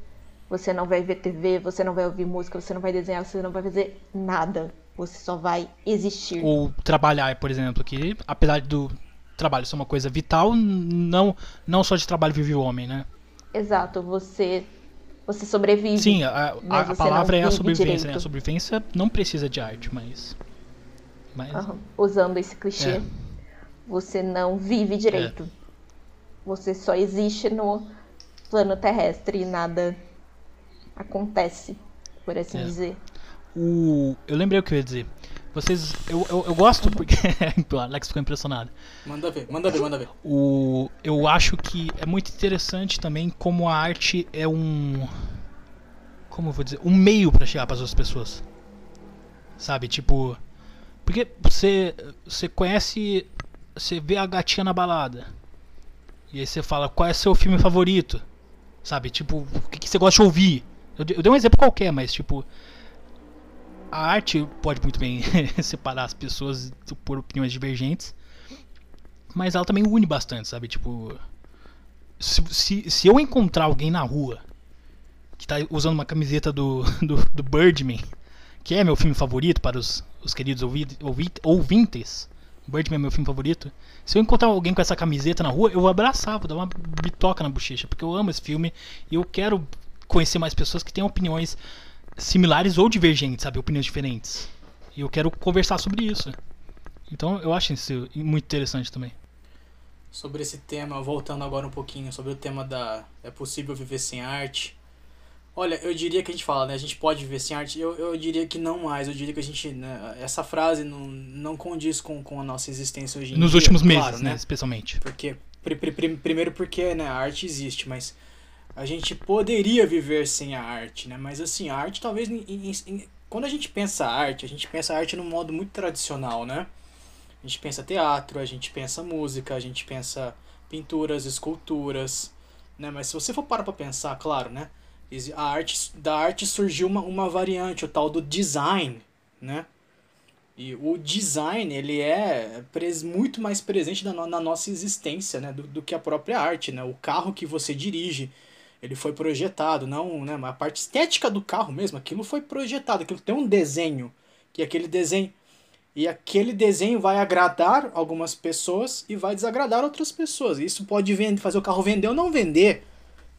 Speaker 2: você não vai ver TV, você não vai ouvir música, você não vai desenhar, você não vai fazer nada. Você só vai existir.
Speaker 1: Ou trabalhar, por exemplo, que apesar do trabalho ser uma coisa vital, não, não só de trabalho vive o homem, né?
Speaker 2: Exato, você você sobrevive.
Speaker 1: Sim, a, a, a palavra é a sobrevivência, né? A sobrevivência não precisa de arte, mas. Mas.
Speaker 2: Aham, Usando esse clichê,
Speaker 1: É.
Speaker 2: você não vive direito. Você só existe no plano terrestre e nada acontece, por assim
Speaker 1: É.
Speaker 2: dizer.
Speaker 1: O, eu lembrei o que eu ia dizer. Vocês. Eu, eu, eu gosto porque. [LAUGHS] o Alex ficou impressionado.
Speaker 3: Manda ver, manda ver, manda ver.
Speaker 1: O, eu acho que é muito interessante também como a arte é um. Como eu vou dizer? Um meio pra chegar para as outras pessoas. Sabe? Tipo. Porque você, você conhece. Você vê a gatinha na balada. E aí você fala qual é seu filme favorito. Sabe? Tipo, o que, que você gosta de ouvir. Eu, eu dei um exemplo qualquer, mas tipo. A arte pode muito bem [LAUGHS] separar as pessoas por opiniões divergentes mas ela também une bastante, sabe? Tipo, se, se, se eu encontrar alguém na rua que tá usando uma camiseta do, [LAUGHS] do, do Birdman, que é meu filme favorito para os, os queridos ouvi, ouvi, ouvintes, Birdman é meu filme favorito. Se eu encontrar alguém com essa camiseta na rua, eu vou abraçar, vou dar uma bitoca na bochecha, porque eu amo esse filme e eu quero conhecer mais pessoas que têm opiniões similares ou divergentes, sabe? Opiniões diferentes. E eu quero conversar sobre isso. Então eu acho isso muito interessante também.
Speaker 3: Sobre esse tema, voltando agora um pouquinho, sobre o tema da é possível viver sem arte. Olha, eu diria que a gente fala, né? A gente pode viver sem arte. Eu, eu diria que não mais. Eu diria que a gente. Né, essa frase não, não condiz com, com a nossa existência hoje em
Speaker 1: Nos
Speaker 3: dia.
Speaker 1: últimos meses,
Speaker 3: claro,
Speaker 1: né? Especialmente.
Speaker 3: Porque, pri- pri- pri- primeiro porque né, a arte existe, mas a gente poderia viver sem a arte, né? Mas assim, a arte talvez... em- em- quando a gente pensa arte, a gente pensa arte num modo muito tradicional, né? A gente pensa teatro, a gente pensa música, a gente pensa pinturas, esculturas, né? Mas se você for parar pra pensar, claro, né? A arte, da arte surgiu uma, uma variante, o tal do design, né? E o design, ele é muito mais presente na, na nossa existência, né? Do, do que a própria arte, né? O carro que você dirige, ele foi projetado, não, né? A parte estética do carro mesmo, aquilo foi projetado, aquilo tem um desenho, que aquele desenho... E aquele desenho vai agradar algumas pessoas e vai desagradar outras pessoas. Isso pode vender, fazer o carro vender ou não vender.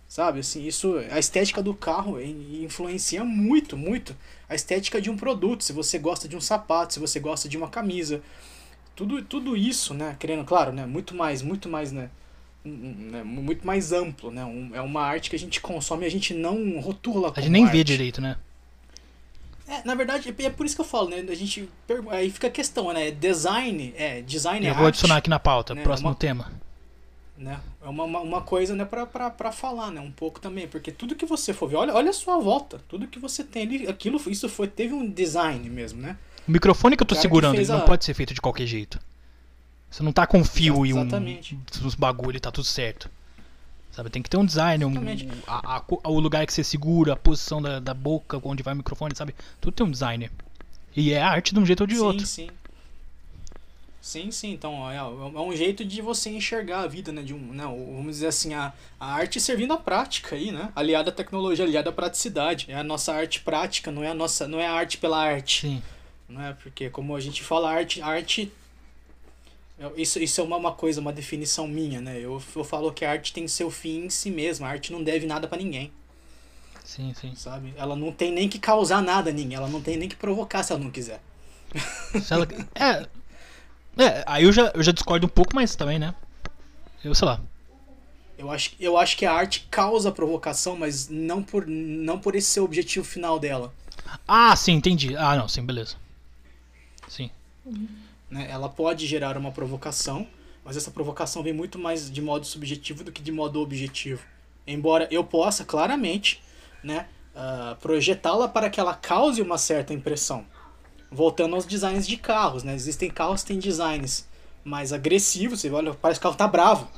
Speaker 3: Sabe, assim, isso, a estética do carro in- influencia muito, muito a estética de um produto. Se você gosta de um sapato, se você gosta de uma camisa, tudo, tudo isso, né, querendo, claro, né, muito mais, muito mais, né, um- né, muito mais amplo, né, um- é uma arte que a gente consome e a gente não rotula
Speaker 1: A gente nem vê
Speaker 3: arte.
Speaker 1: direito, né?
Speaker 3: É, na verdade, é por isso que eu falo, né, a gente, aí fica a questão, né, design, é, design é
Speaker 1: Eu vou
Speaker 3: arte,
Speaker 1: adicionar aqui na pauta,
Speaker 3: né,
Speaker 1: próximo
Speaker 3: uma-
Speaker 1: tema.
Speaker 3: né? É uma, uma, coisa, né, pra, pra, pra falar, né, um pouco também, porque tudo que você for ver, olha, olha a sua volta, tudo que você tem ali, aquilo, isso foi, teve um design mesmo, né?
Speaker 1: O microfone que eu tô segurando, ele não
Speaker 3: a-
Speaker 1: pode ser feito de qualquer jeito. Você não tá com fio e um,
Speaker 3: Exatamente.
Speaker 1: uns bagulho e tá tudo certo. Sabe, tem que ter um design, um,
Speaker 3: Exatamente.
Speaker 1: a- a o lugar que você segura, a posição da, da boca, onde vai o microfone, sabe? Tudo tem um designer. E é arte de um jeito ou de
Speaker 3: sim,
Speaker 1: outro.
Speaker 3: sim. Sim, sim, então é, é um jeito de você enxergar a vida, né, de um, né, vamos dizer assim, a, a arte servindo à prática aí, né, aliada à tecnologia, aliada à praticidade, é a nossa arte prática, não é a nossa, não é a arte pela arte.
Speaker 1: Sim.
Speaker 3: não é? Porque como a gente fala arte, arte é- isso, isso é uma, uma coisa, uma definição minha, né? Eu, eu falo que a arte tem seu fim em si mesma, a arte não deve nada pra ninguém,
Speaker 1: Sim, sim.
Speaker 3: sabe? Ela não tem nem que causar nada a ninguém, ela não tem nem que provocar se ela não quiser.
Speaker 1: Se ela- é, é, aí eu já, eu já discordo um pouco, mas também, né? Eu sei lá.
Speaker 3: Eu acho, eu acho que a arte causa provocação, mas não por, não por esse ser o objetivo final dela.
Speaker 1: Ah, sim, entendi. Ah, não, sim, beleza. Sim.
Speaker 3: Né? Ela pode gerar uma provocação, mas essa provocação vem muito mais de modo subjetivo do que de modo objetivo. Embora eu possa claramente né, ah, projetá-la para que ela cause uma certa impressão. Voltando aos designs de carros, né? Existem carros que têm designs mais agressivos, você olha, parece que o carro tá bravo.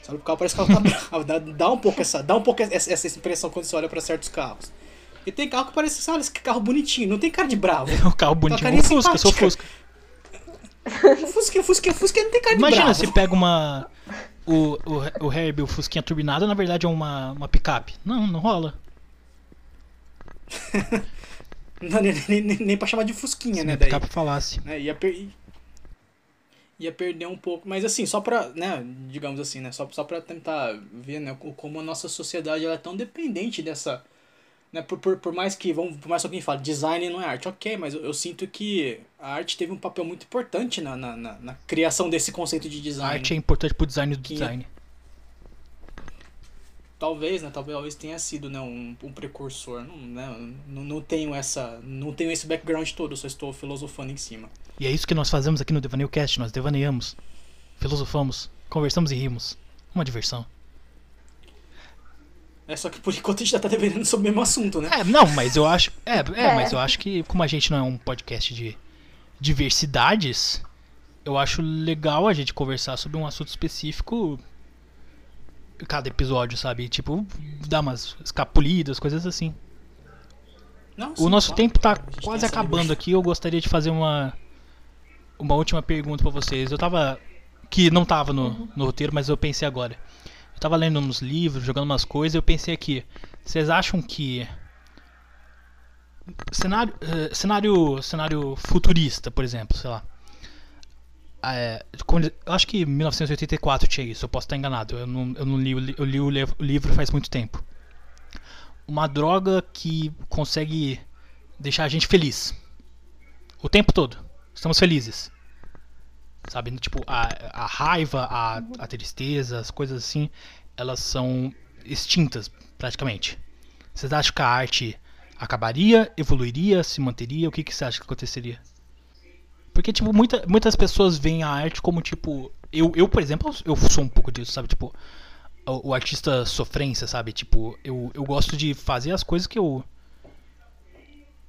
Speaker 3: Você olha pro carro, parece que o carro tá [LAUGHS] bravo. Dá, dá um pouco, essa, dá um pouco essa, essa impressão quando você olha para certos carros. E tem carro que parece, sabe, esse carro bonitinho, não tem cara de bravo.
Speaker 1: O [LAUGHS] carro bonitinho.
Speaker 3: carinha
Speaker 1: O Fusca, seu
Speaker 3: simpática.
Speaker 1: Fusca.
Speaker 3: O Fusca, o Fusca, o Fusca não tem cara de
Speaker 1: Imagina
Speaker 3: bravo.
Speaker 1: se pega uma. o, o, o Herbie, o Fusquinha turbinado, na verdade é uma, uma picape. Não, não rola. [LAUGHS]
Speaker 3: não, nem, nem, nem pra chamar de Fusquinha,
Speaker 1: Se
Speaker 3: né?
Speaker 1: a
Speaker 3: Daí,
Speaker 1: picape falasse.
Speaker 3: né, ia, per... ia perder um pouco. Mas assim, só pra, né, digamos assim, né? Só, só pra tentar ver, né, co- como a nossa sociedade ela é tão dependente dessa. Né, por, por, por mais que, vamos, por mais que alguém fale, design não é arte, ok, mas eu, eu sinto que a arte teve um papel muito importante na, na, na, na criação desse conceito de
Speaker 1: A
Speaker 3: design.
Speaker 1: arte é importante pro design do
Speaker 3: Que-
Speaker 1: design.
Speaker 3: Talvez, né? Talvez, talvez tenha sido né, um, um precursor. Não, né, não, não tenho essa. Não tenho esse background todo, só estou filosofando em cima.
Speaker 1: E é isso que nós fazemos aqui no Devaneio Cast. Nós devaneamos, filosofamos, conversamos e rimos. Uma diversão.
Speaker 3: É só que por enquanto a gente já tá debatendo sobre o mesmo assunto, né?
Speaker 1: É, não, mas eu acho. É, é,
Speaker 2: É.
Speaker 1: mas eu acho que como a gente não é um podcast de diversidades, eu acho legal a gente conversar sobre um assunto específico cada episódio, sabe? Tipo, dar umas escapulidas, coisas assim.
Speaker 3: Não,
Speaker 1: O
Speaker 3: sim,
Speaker 1: nosso
Speaker 3: claro.
Speaker 1: tempo tá quase acabando aqui. Eu gostaria de fazer uma uma última pergunta pra vocês. Eu tava que não tava no, no roteiro, mas eu pensei agora. Eu tava lendo uns livros, jogando umas coisas, e eu pensei aqui. Vocês acham que cenário eh, cenário cenário futurista, por exemplo, sei lá. É, quando- eu acho que 1984 tinha isso, eu posso estar enganado. Eu não, eu não li, eu li- o livro faz muito tempo. Uma droga que consegue deixar a gente feliz. O tempo todo. Estamos felizes. Sabe? Tipo, a, a raiva, a, a tristeza, as coisas assim, elas são extintas, praticamente. Vocês acham que a arte acabaria, evoluiria, se manteria? O que, que você acha que aconteceria? Porque, tipo, muita, muitas pessoas veem a arte como, tipo... Eu, eu, por exemplo, eu sou um pouco disso, sabe? Tipo, o, o artista sofrência, sabe? Tipo, eu, eu gosto de fazer as coisas que eu...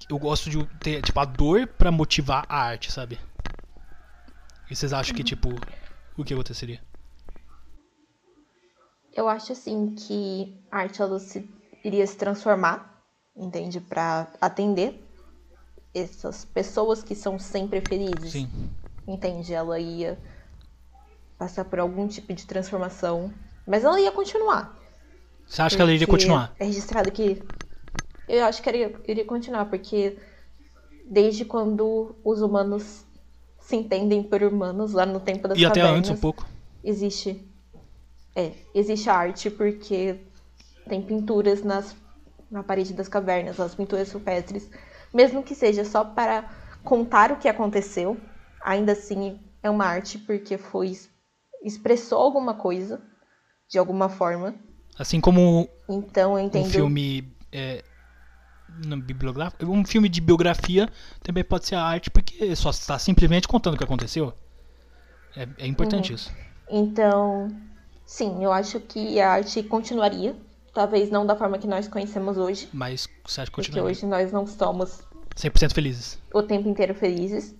Speaker 1: Eu gosto de ter, tipo, a dor pra motivar a arte, sabe? E vocês acham que, tipo, o que aconteceria?
Speaker 2: Eu acho assim que a arte ela se, iria se transformar, entende? Pra atender essas pessoas que são sempre felizes.
Speaker 1: Sim.
Speaker 2: Entende? Ela ia passar por algum tipo de transformação, mas ela ia continuar.
Speaker 1: Você acha que ela iria continuar?
Speaker 2: É registrado que. Eu acho que iria, iria continuar, porque desde quando os humanos se entendem por humanos, lá no tempo das
Speaker 1: E até
Speaker 2: cavernas,
Speaker 1: antes um pouco.
Speaker 2: existe. É, existe arte porque tem pinturas nas, na parede das cavernas, as pinturas rupestres. Mesmo que seja só para contar o que aconteceu, ainda assim é uma arte porque foi expressou alguma coisa de alguma forma.
Speaker 1: Assim como
Speaker 2: Então eu entendo.
Speaker 1: um filme é, não, bibliográfico, um filme de biografia também pode ser a arte porque só está simplesmente contando o que aconteceu. É, é importante
Speaker 2: Uhum.
Speaker 1: isso.
Speaker 2: Então, sim, eu acho que a arte continuaria. Talvez não da forma que nós conhecemos hoje,
Speaker 1: Mas você acha que
Speaker 2: porque
Speaker 1: continua
Speaker 2: hoje nós não somos
Speaker 1: 100% felizes?
Speaker 2: o tempo inteiro felizes.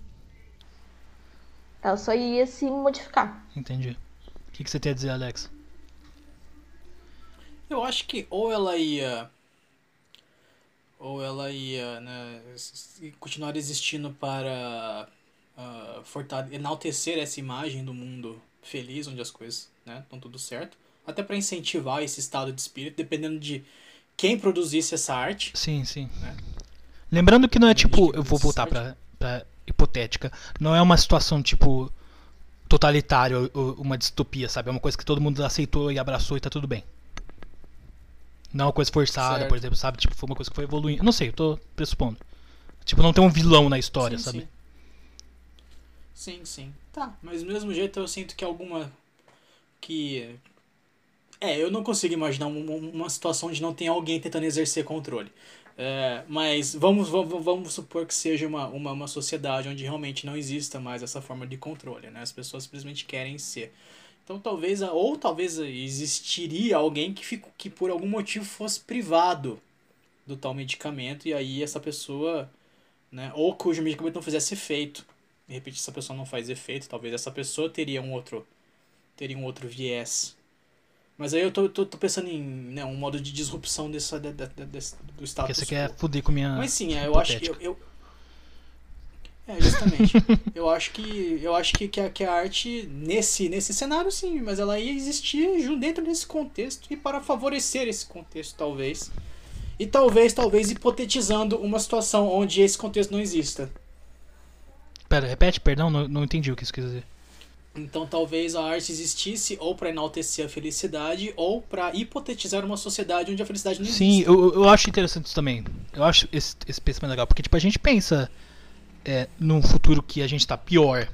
Speaker 2: Ela só iria se modificar.
Speaker 1: Entendi. O que, que você tem a dizer, Alex?
Speaker 3: Eu acho que ou ela ia. Ou ela ia né, continuar existindo para fortale- enaltecer essa imagem do mundo feliz, onde as coisas né, estão tudo certo. Até para incentivar esse estado de espírito, dependendo de quem produzisse essa arte.
Speaker 1: Sim, sim. Lembrando que não é tipo, eu vou voltar pra, pra hipotética. Não é uma situação tipo totalitária ou, ou uma distopia, sabe? É uma coisa que todo mundo aceitou e abraçou e tá tudo bem. Não é uma coisa forçada,
Speaker 3: Certo.
Speaker 1: por exemplo, sabe? Tipo, foi uma coisa que foi evoluindo. Não sei, eu tô pressupondo. Tipo, não tem um vilão na história,
Speaker 3: sim,
Speaker 1: sabe?
Speaker 3: Sim. sim, sim. Tá, mas do mesmo jeito eu sinto que alguma. Que. É, eu não consigo imaginar uma, uma situação onde não tem alguém tentando exercer controle. É, mas vamos, vamos, vamos supor que seja uma, uma, uma sociedade onde realmente não exista mais essa forma de controle, né? As pessoas simplesmente querem ser. Então talvez, ou talvez existiria alguém que, fico, que por algum motivo fosse privado do tal medicamento e aí essa pessoa, né? Ou cujo medicamento não fizesse efeito. De repente essa pessoa não faz efeito, talvez essa pessoa teria um outro, teria um outro viés. Mas aí eu tô, tô, tô pensando em né, um modo de disrupção dessa, da, da, da- desse- do status
Speaker 1: Porque você quer
Speaker 3: quo.
Speaker 1: fuder com minha.
Speaker 3: Mas sim, é, eu acho que eu, eu, É, justamente. [LAUGHS] eu acho que eu acho que, que, a, que a arte nesse nesse cenário sim, mas ela ia existir dentro desse contexto e para favorecer esse contexto talvez. E talvez, talvez hipotetizando uma situação onde esse contexto não exista.
Speaker 1: Pera, repete, perdão, não, não entendi o que isso quer dizer.
Speaker 3: Então talvez a arte existisse ou para enaltecer a felicidade ou para hipotetizar uma sociedade onde a felicidade não existe.
Speaker 1: Sim, eu, eu acho interessante isso também. Eu acho esse, esse pensamento legal, porque tipo, a gente pensa é, num futuro que a gente tá pior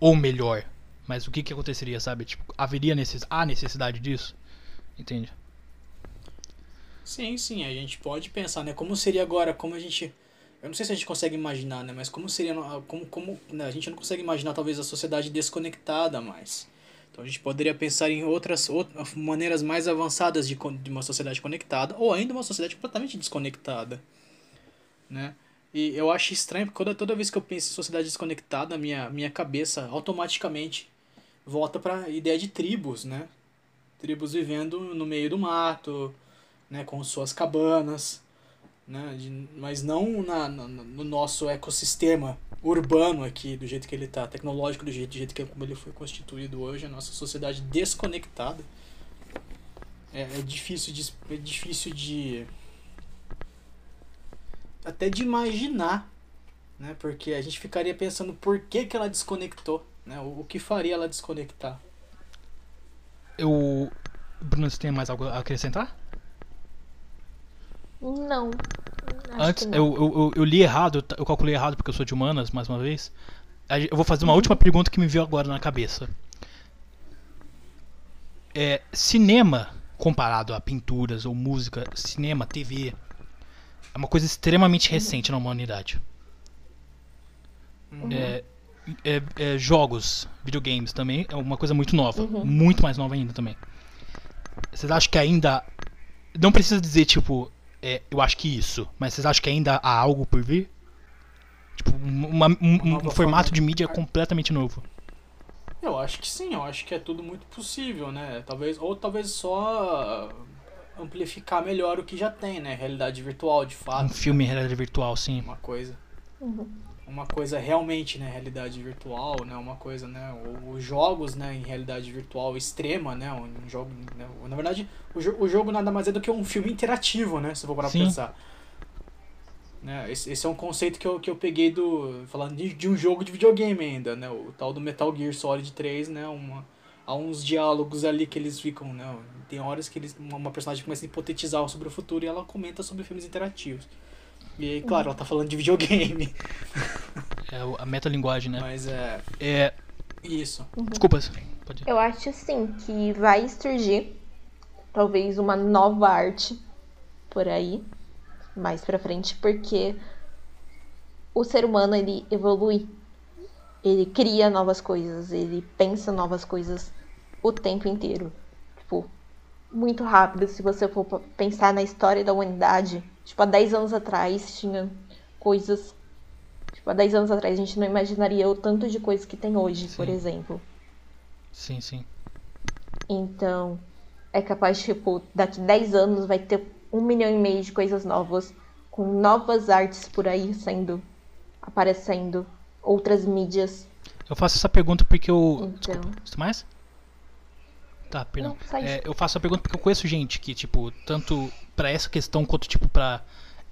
Speaker 1: ou melhor. Mas o que que aconteceria, sabe? Tipo, haveria necess... necessidade disso? Entende?
Speaker 3: Sim, sim, a gente pode pensar, né? Como seria agora, como a gente. Eu não sei se a gente consegue imaginar, né? Mas como seria. Como, como, né? A gente não consegue imaginar, talvez, a sociedade desconectada mais. Então a gente poderia pensar em outras, outras maneiras mais avançadas de, de uma sociedade conectada, ou ainda uma sociedade completamente desconectada. Né? E eu acho estranho, porque toda, toda vez que eu penso em sociedade desconectada, minha, minha cabeça automaticamente volta para a ideia de tribos, né? Tribos vivendo no meio do mato, né, com suas cabanas, né, de, mas não na, na, no nosso ecossistema urbano aqui, do jeito que ele está, tecnológico do jeito, do jeito que como ele foi constituído hoje, a nossa sociedade desconectada. É, é difícil de, é difícil de até de imaginar, né, porque a gente ficaria pensando por que, que ela desconectou, né, o, o que faria ela desconectar.
Speaker 1: Eu Bruno, você tem mais algo a acrescentar?
Speaker 2: Não.
Speaker 1: Antes,
Speaker 2: não.
Speaker 1: eu, eu, eu li errado, eu calculei errado porque eu sou de humanas, mais uma vez. Eu vou fazer uma última pergunta que me veio agora na cabeça. É, cinema, comparado a pinturas ou música, cinema, TV, é uma coisa extremamente recente na humanidade.
Speaker 2: Uhum.
Speaker 1: É, é, é, jogos, videogames também, é uma coisa muito nova.
Speaker 2: Uhum.
Speaker 1: Muito mais nova ainda também. Vocês acham que ainda. Não precisa dizer, tipo, é, eu acho que isso. Mas vocês acham que ainda há algo por vir? Tipo, uma, um, um formato de mídia completamente novo.
Speaker 3: Eu acho que sim, eu acho que é tudo muito possível, né? Talvez, ou talvez só amplificar melhor o que já tem, né? Realidade virtual, de fato.
Speaker 1: Um filme em realidade virtual, sim.
Speaker 3: Uma coisa.
Speaker 2: Uhum.
Speaker 3: Uma coisa realmente, né? Realidade virtual, né? Uma coisa, né? Os jogos, né? Em realidade virtual extrema, né? Um jogo, né? Na verdade, o, jo o jogo nada mais é do que um filme interativo, né? Se for parar pra pensar. Né? Esse, esse, é um conceito que eu, que eu peguei do. Falando de, de um jogo de videogame ainda, né? O tal do Metal Gear Solid 3, né? Uma, há uns diálogos ali que eles ficam, né? Tem horas que eles, uma personagem começa a hipotetizar sobre o futuro e ela comenta sobre filmes interativos. E aí, claro, ela tá falando de videogame. [LAUGHS]
Speaker 1: É a metalinguagem, né?
Speaker 3: Mas é.
Speaker 1: É.
Speaker 3: Isso.
Speaker 2: Uhum.
Speaker 1: Desculpa. Pode ir.
Speaker 2: Eu acho sim que vai surgir talvez uma nova arte por aí mais pra frente, porque o ser humano ele evolui, ele cria novas coisas, ele pensa novas coisas o tempo inteiro. Tipo, muito rápido. Se você for pensar na história da humanidade, tipo, há 10 anos atrás tinha coisas. Tipo, há 10 anos atrás a gente não imaginaria o tanto de coisas que tem hoje,
Speaker 1: Sim.
Speaker 2: por exemplo.
Speaker 1: Sim, sim.
Speaker 2: Então, é capaz, tipo, daqui 10 anos vai ter um milhão e meio de coisas novas, com novas artes por aí sendo aparecendo, outras mídias.
Speaker 1: Eu faço essa pergunta porque eu.
Speaker 2: Então.
Speaker 1: Desculpa, mais? Tá, perdão.
Speaker 2: Não.
Speaker 1: É, eu faço a pergunta porque eu conheço gente que, tipo, tanto pra essa questão quanto, tipo, pra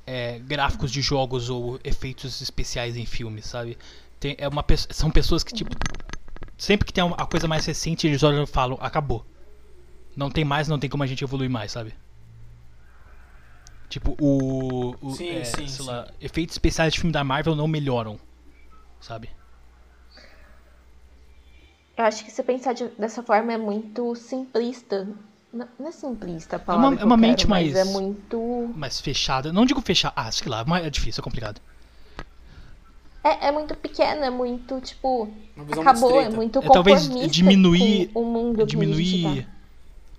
Speaker 1: é, gráficos de jogos ou efeitos especiais em filmes, sabe? Tem, é uma, são pessoas que, tipo, sempre que tem uma- a coisa mais recente, eles olham e falam, acabou. Não tem mais, não tem como a gente evoluir mais, sabe? Tipo, o. o
Speaker 3: Sim,
Speaker 1: é,
Speaker 3: sim,
Speaker 1: sei
Speaker 3: sim.
Speaker 1: lá, efeitos especiais de filme da Marvel não melhoram, sabe?
Speaker 2: Eu acho que se pensar de- dessa forma é muito simplista. Não, não é simplista a
Speaker 1: uma-
Speaker 2: palavra.
Speaker 1: é
Speaker 2: que
Speaker 1: uma
Speaker 2: quero,
Speaker 1: mente
Speaker 2: mas
Speaker 1: mais-
Speaker 2: é muito.
Speaker 1: mais fechada. Não digo fechar, ah, sei lá, mas é difícil, é complicado.
Speaker 2: É, é muito pequeno, é muito, tipo.
Speaker 3: Uma
Speaker 2: Acabou,
Speaker 3: muito
Speaker 2: é muito
Speaker 1: É, talvez diminuir-
Speaker 2: com o mundo que a
Speaker 1: Diminuir
Speaker 2: tá.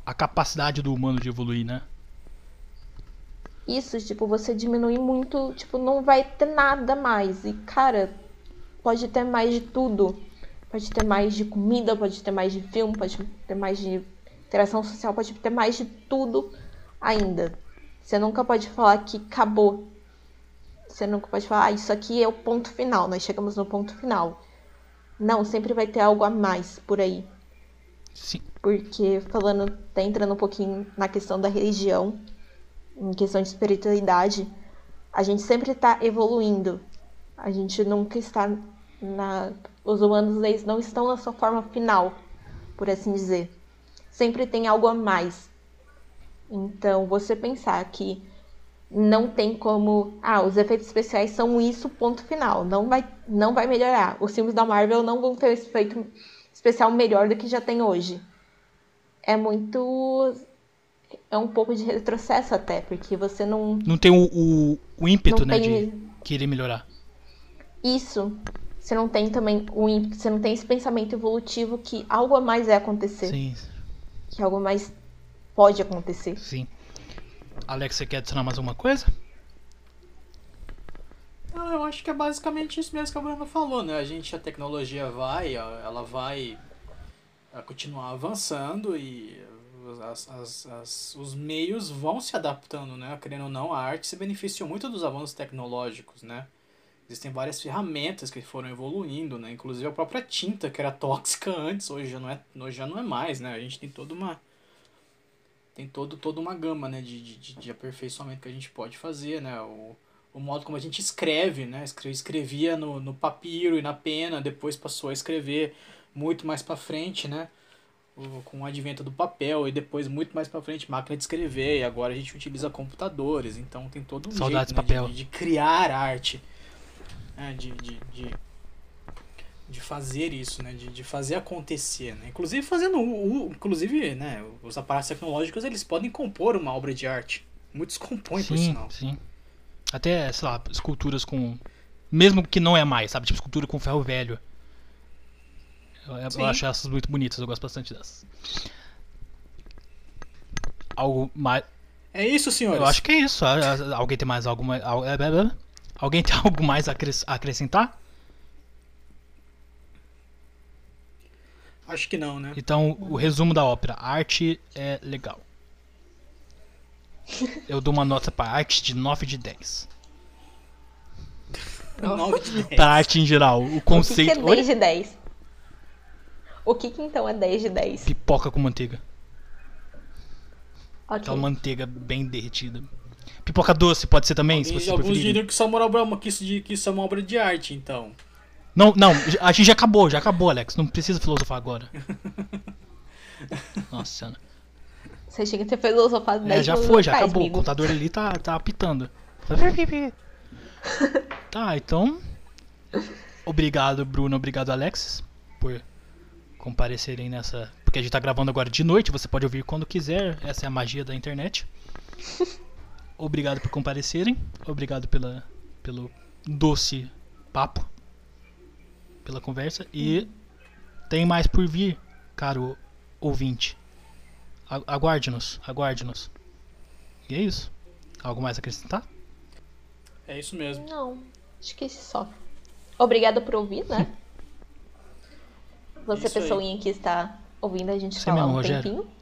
Speaker 1: a capacidade do humano de evoluir, né?
Speaker 2: Isso, tipo, você diminui muito, tipo, não vai ter nada mais. E, cara, pode ter mais de tudo. Pode ter mais de comida, pode ter mais de filme, pode ter mais de interação social, pode ter mais de tudo ainda. Você nunca pode falar que acabou. você nunca pode falar, ah, isso aqui é o ponto final, nós chegamos no ponto final. Não, sempre vai ter algo a mais por aí.
Speaker 1: Sim.
Speaker 2: Porque falando, tá entrando um pouquinho na questão da religião, em questão de espiritualidade, a gente sempre está evoluindo. A gente nunca está na. Os humanos eles não estão na sua forma final, por assim dizer. Sempre tem algo a mais. Então, você pensar que não tem como. Ah, os efeitos especiais são isso, ponto final. Não vai, não vai melhorar. Os filmes da Marvel não vão ter um efeito especial melhor do que já tem hoje. É muito. É um pouco de retrocesso até, porque você não.
Speaker 1: Não tem o, o, o ímpeto, né,
Speaker 2: tem-
Speaker 1: de querer melhorar.
Speaker 2: Isso. Você não tem também o ímpeto, você não tem esse pensamento evolutivo que algo a mais vai acontecer.
Speaker 1: Sim,
Speaker 2: Que algo a mais pode acontecer.
Speaker 1: sim. Alex, você quer adicionar mais alguma coisa?
Speaker 3: Não, eu acho que é basicamente isso mesmo que a Bruna falou, né? A gente, a tecnologia vai, ela vai continuar avançando e as, as- as- os meios vão se adaptando, né? Querendo ou não, a arte se beneficiou muito dos avanços tecnológicos, né? Existem várias ferramentas que foram evoluindo, né? Inclusive a própria tinta, que era tóxica antes, hoje já não é, hoje já não é mais, né? A gente tem toda uma tem todo, toda uma gama né, de, de, de aperfeiçoamento que a gente pode fazer, né? O, o modo como a gente escreve, né? Escre- Escrevia no, no papiro e na pena, depois passou a escrever muito mais para frente, né? O- Com o advento do papel e depois muito mais para frente máquina de escrever e agora a gente utiliza computadores, então tem todo um
Speaker 1: Saudades
Speaker 3: jeito né,
Speaker 1: papel.
Speaker 3: de, de criar arte, né? de, de, de, de fazer isso, né? De, de fazer acontecer, né? Inclusive fazendo o, o- inclusive, né? Os aparatos tecnológicos eles podem compor uma obra de arte. Muitos compõem por
Speaker 1: sim,
Speaker 3: sinal.
Speaker 1: sim. Até, sei lá, esculturas com. Mesmo que não é mais, sabe? Tipo escultura com ferro velho. Eu, eu acho essas muito bonitas, eu gosto bastante dessas. Algo mais.
Speaker 3: É isso, senhores.
Speaker 1: Eu acho que é isso. Alguém tem mais algo Alguém tem [LAUGHS] algo mais a acres- a acrescentar?
Speaker 3: Acho que não, né?
Speaker 1: Então, o resumo da ópera. A arte é legal. Eu dou uma nota pra arte de 9 de 10.
Speaker 3: 9 de 10.
Speaker 1: Pra arte em geral. O
Speaker 2: O que, que
Speaker 1: conceito.
Speaker 2: é 10
Speaker 1: Olha,
Speaker 2: de 10? O que, que então é 10 de 10?
Speaker 1: pipoca com manteiga.
Speaker 2: Ok.
Speaker 1: Aquela manteiga bem derretida. Pipoca doce pode ser também, se
Speaker 3: Alguns,
Speaker 1: você
Speaker 3: alguns
Speaker 1: preferir.
Speaker 3: diriam que isso, é uma obra, que, isso, de- que isso é uma obra de arte, então.
Speaker 1: Não, não, a gente já acabou, já acabou, Alex. Não precisa filosofar agora. [LAUGHS] Nossa senhora.
Speaker 2: Você chega a ter filosofado 10
Speaker 1: É, já foi, já acabou. O contador ali tá, tá apitando. [LAUGHS] Tá, então. Obrigado, Bruno. Obrigado, Alexis, por comparecerem nessa. Porque a gente tá gravando agora de noite, você pode ouvir quando quiser. Essa é a magia da internet. [LAUGHS] Obrigado por comparecerem. Obrigado pela, pelo doce papo. Pela conversa. E tem mais por vir, caro ouvinte. Aguarde-nos, aguarde-nos. E é isso. Algo mais a acrescentar?
Speaker 3: É isso mesmo.
Speaker 2: Não, acho que isso só. Obrigada por ouvir, né? [LAUGHS] Você,
Speaker 3: Isso aí.
Speaker 2: pessoinha que está ouvindo a gente
Speaker 1: Você
Speaker 2: falar
Speaker 1: mesmo,
Speaker 2: um
Speaker 1: Rogério.
Speaker 2: tempinho.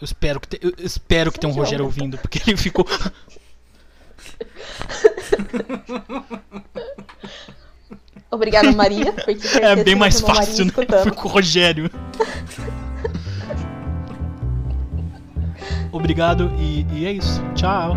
Speaker 1: Eu espero que, te- eu espero que tenha um Rogério ouvindo, porque ele ficou. [LAUGHS]
Speaker 2: Obrigada, Maria.
Speaker 1: É bem mais fácil, né? Foi com o Rogério. [LAUGHS] Obrigado e, e é isso. Tchau.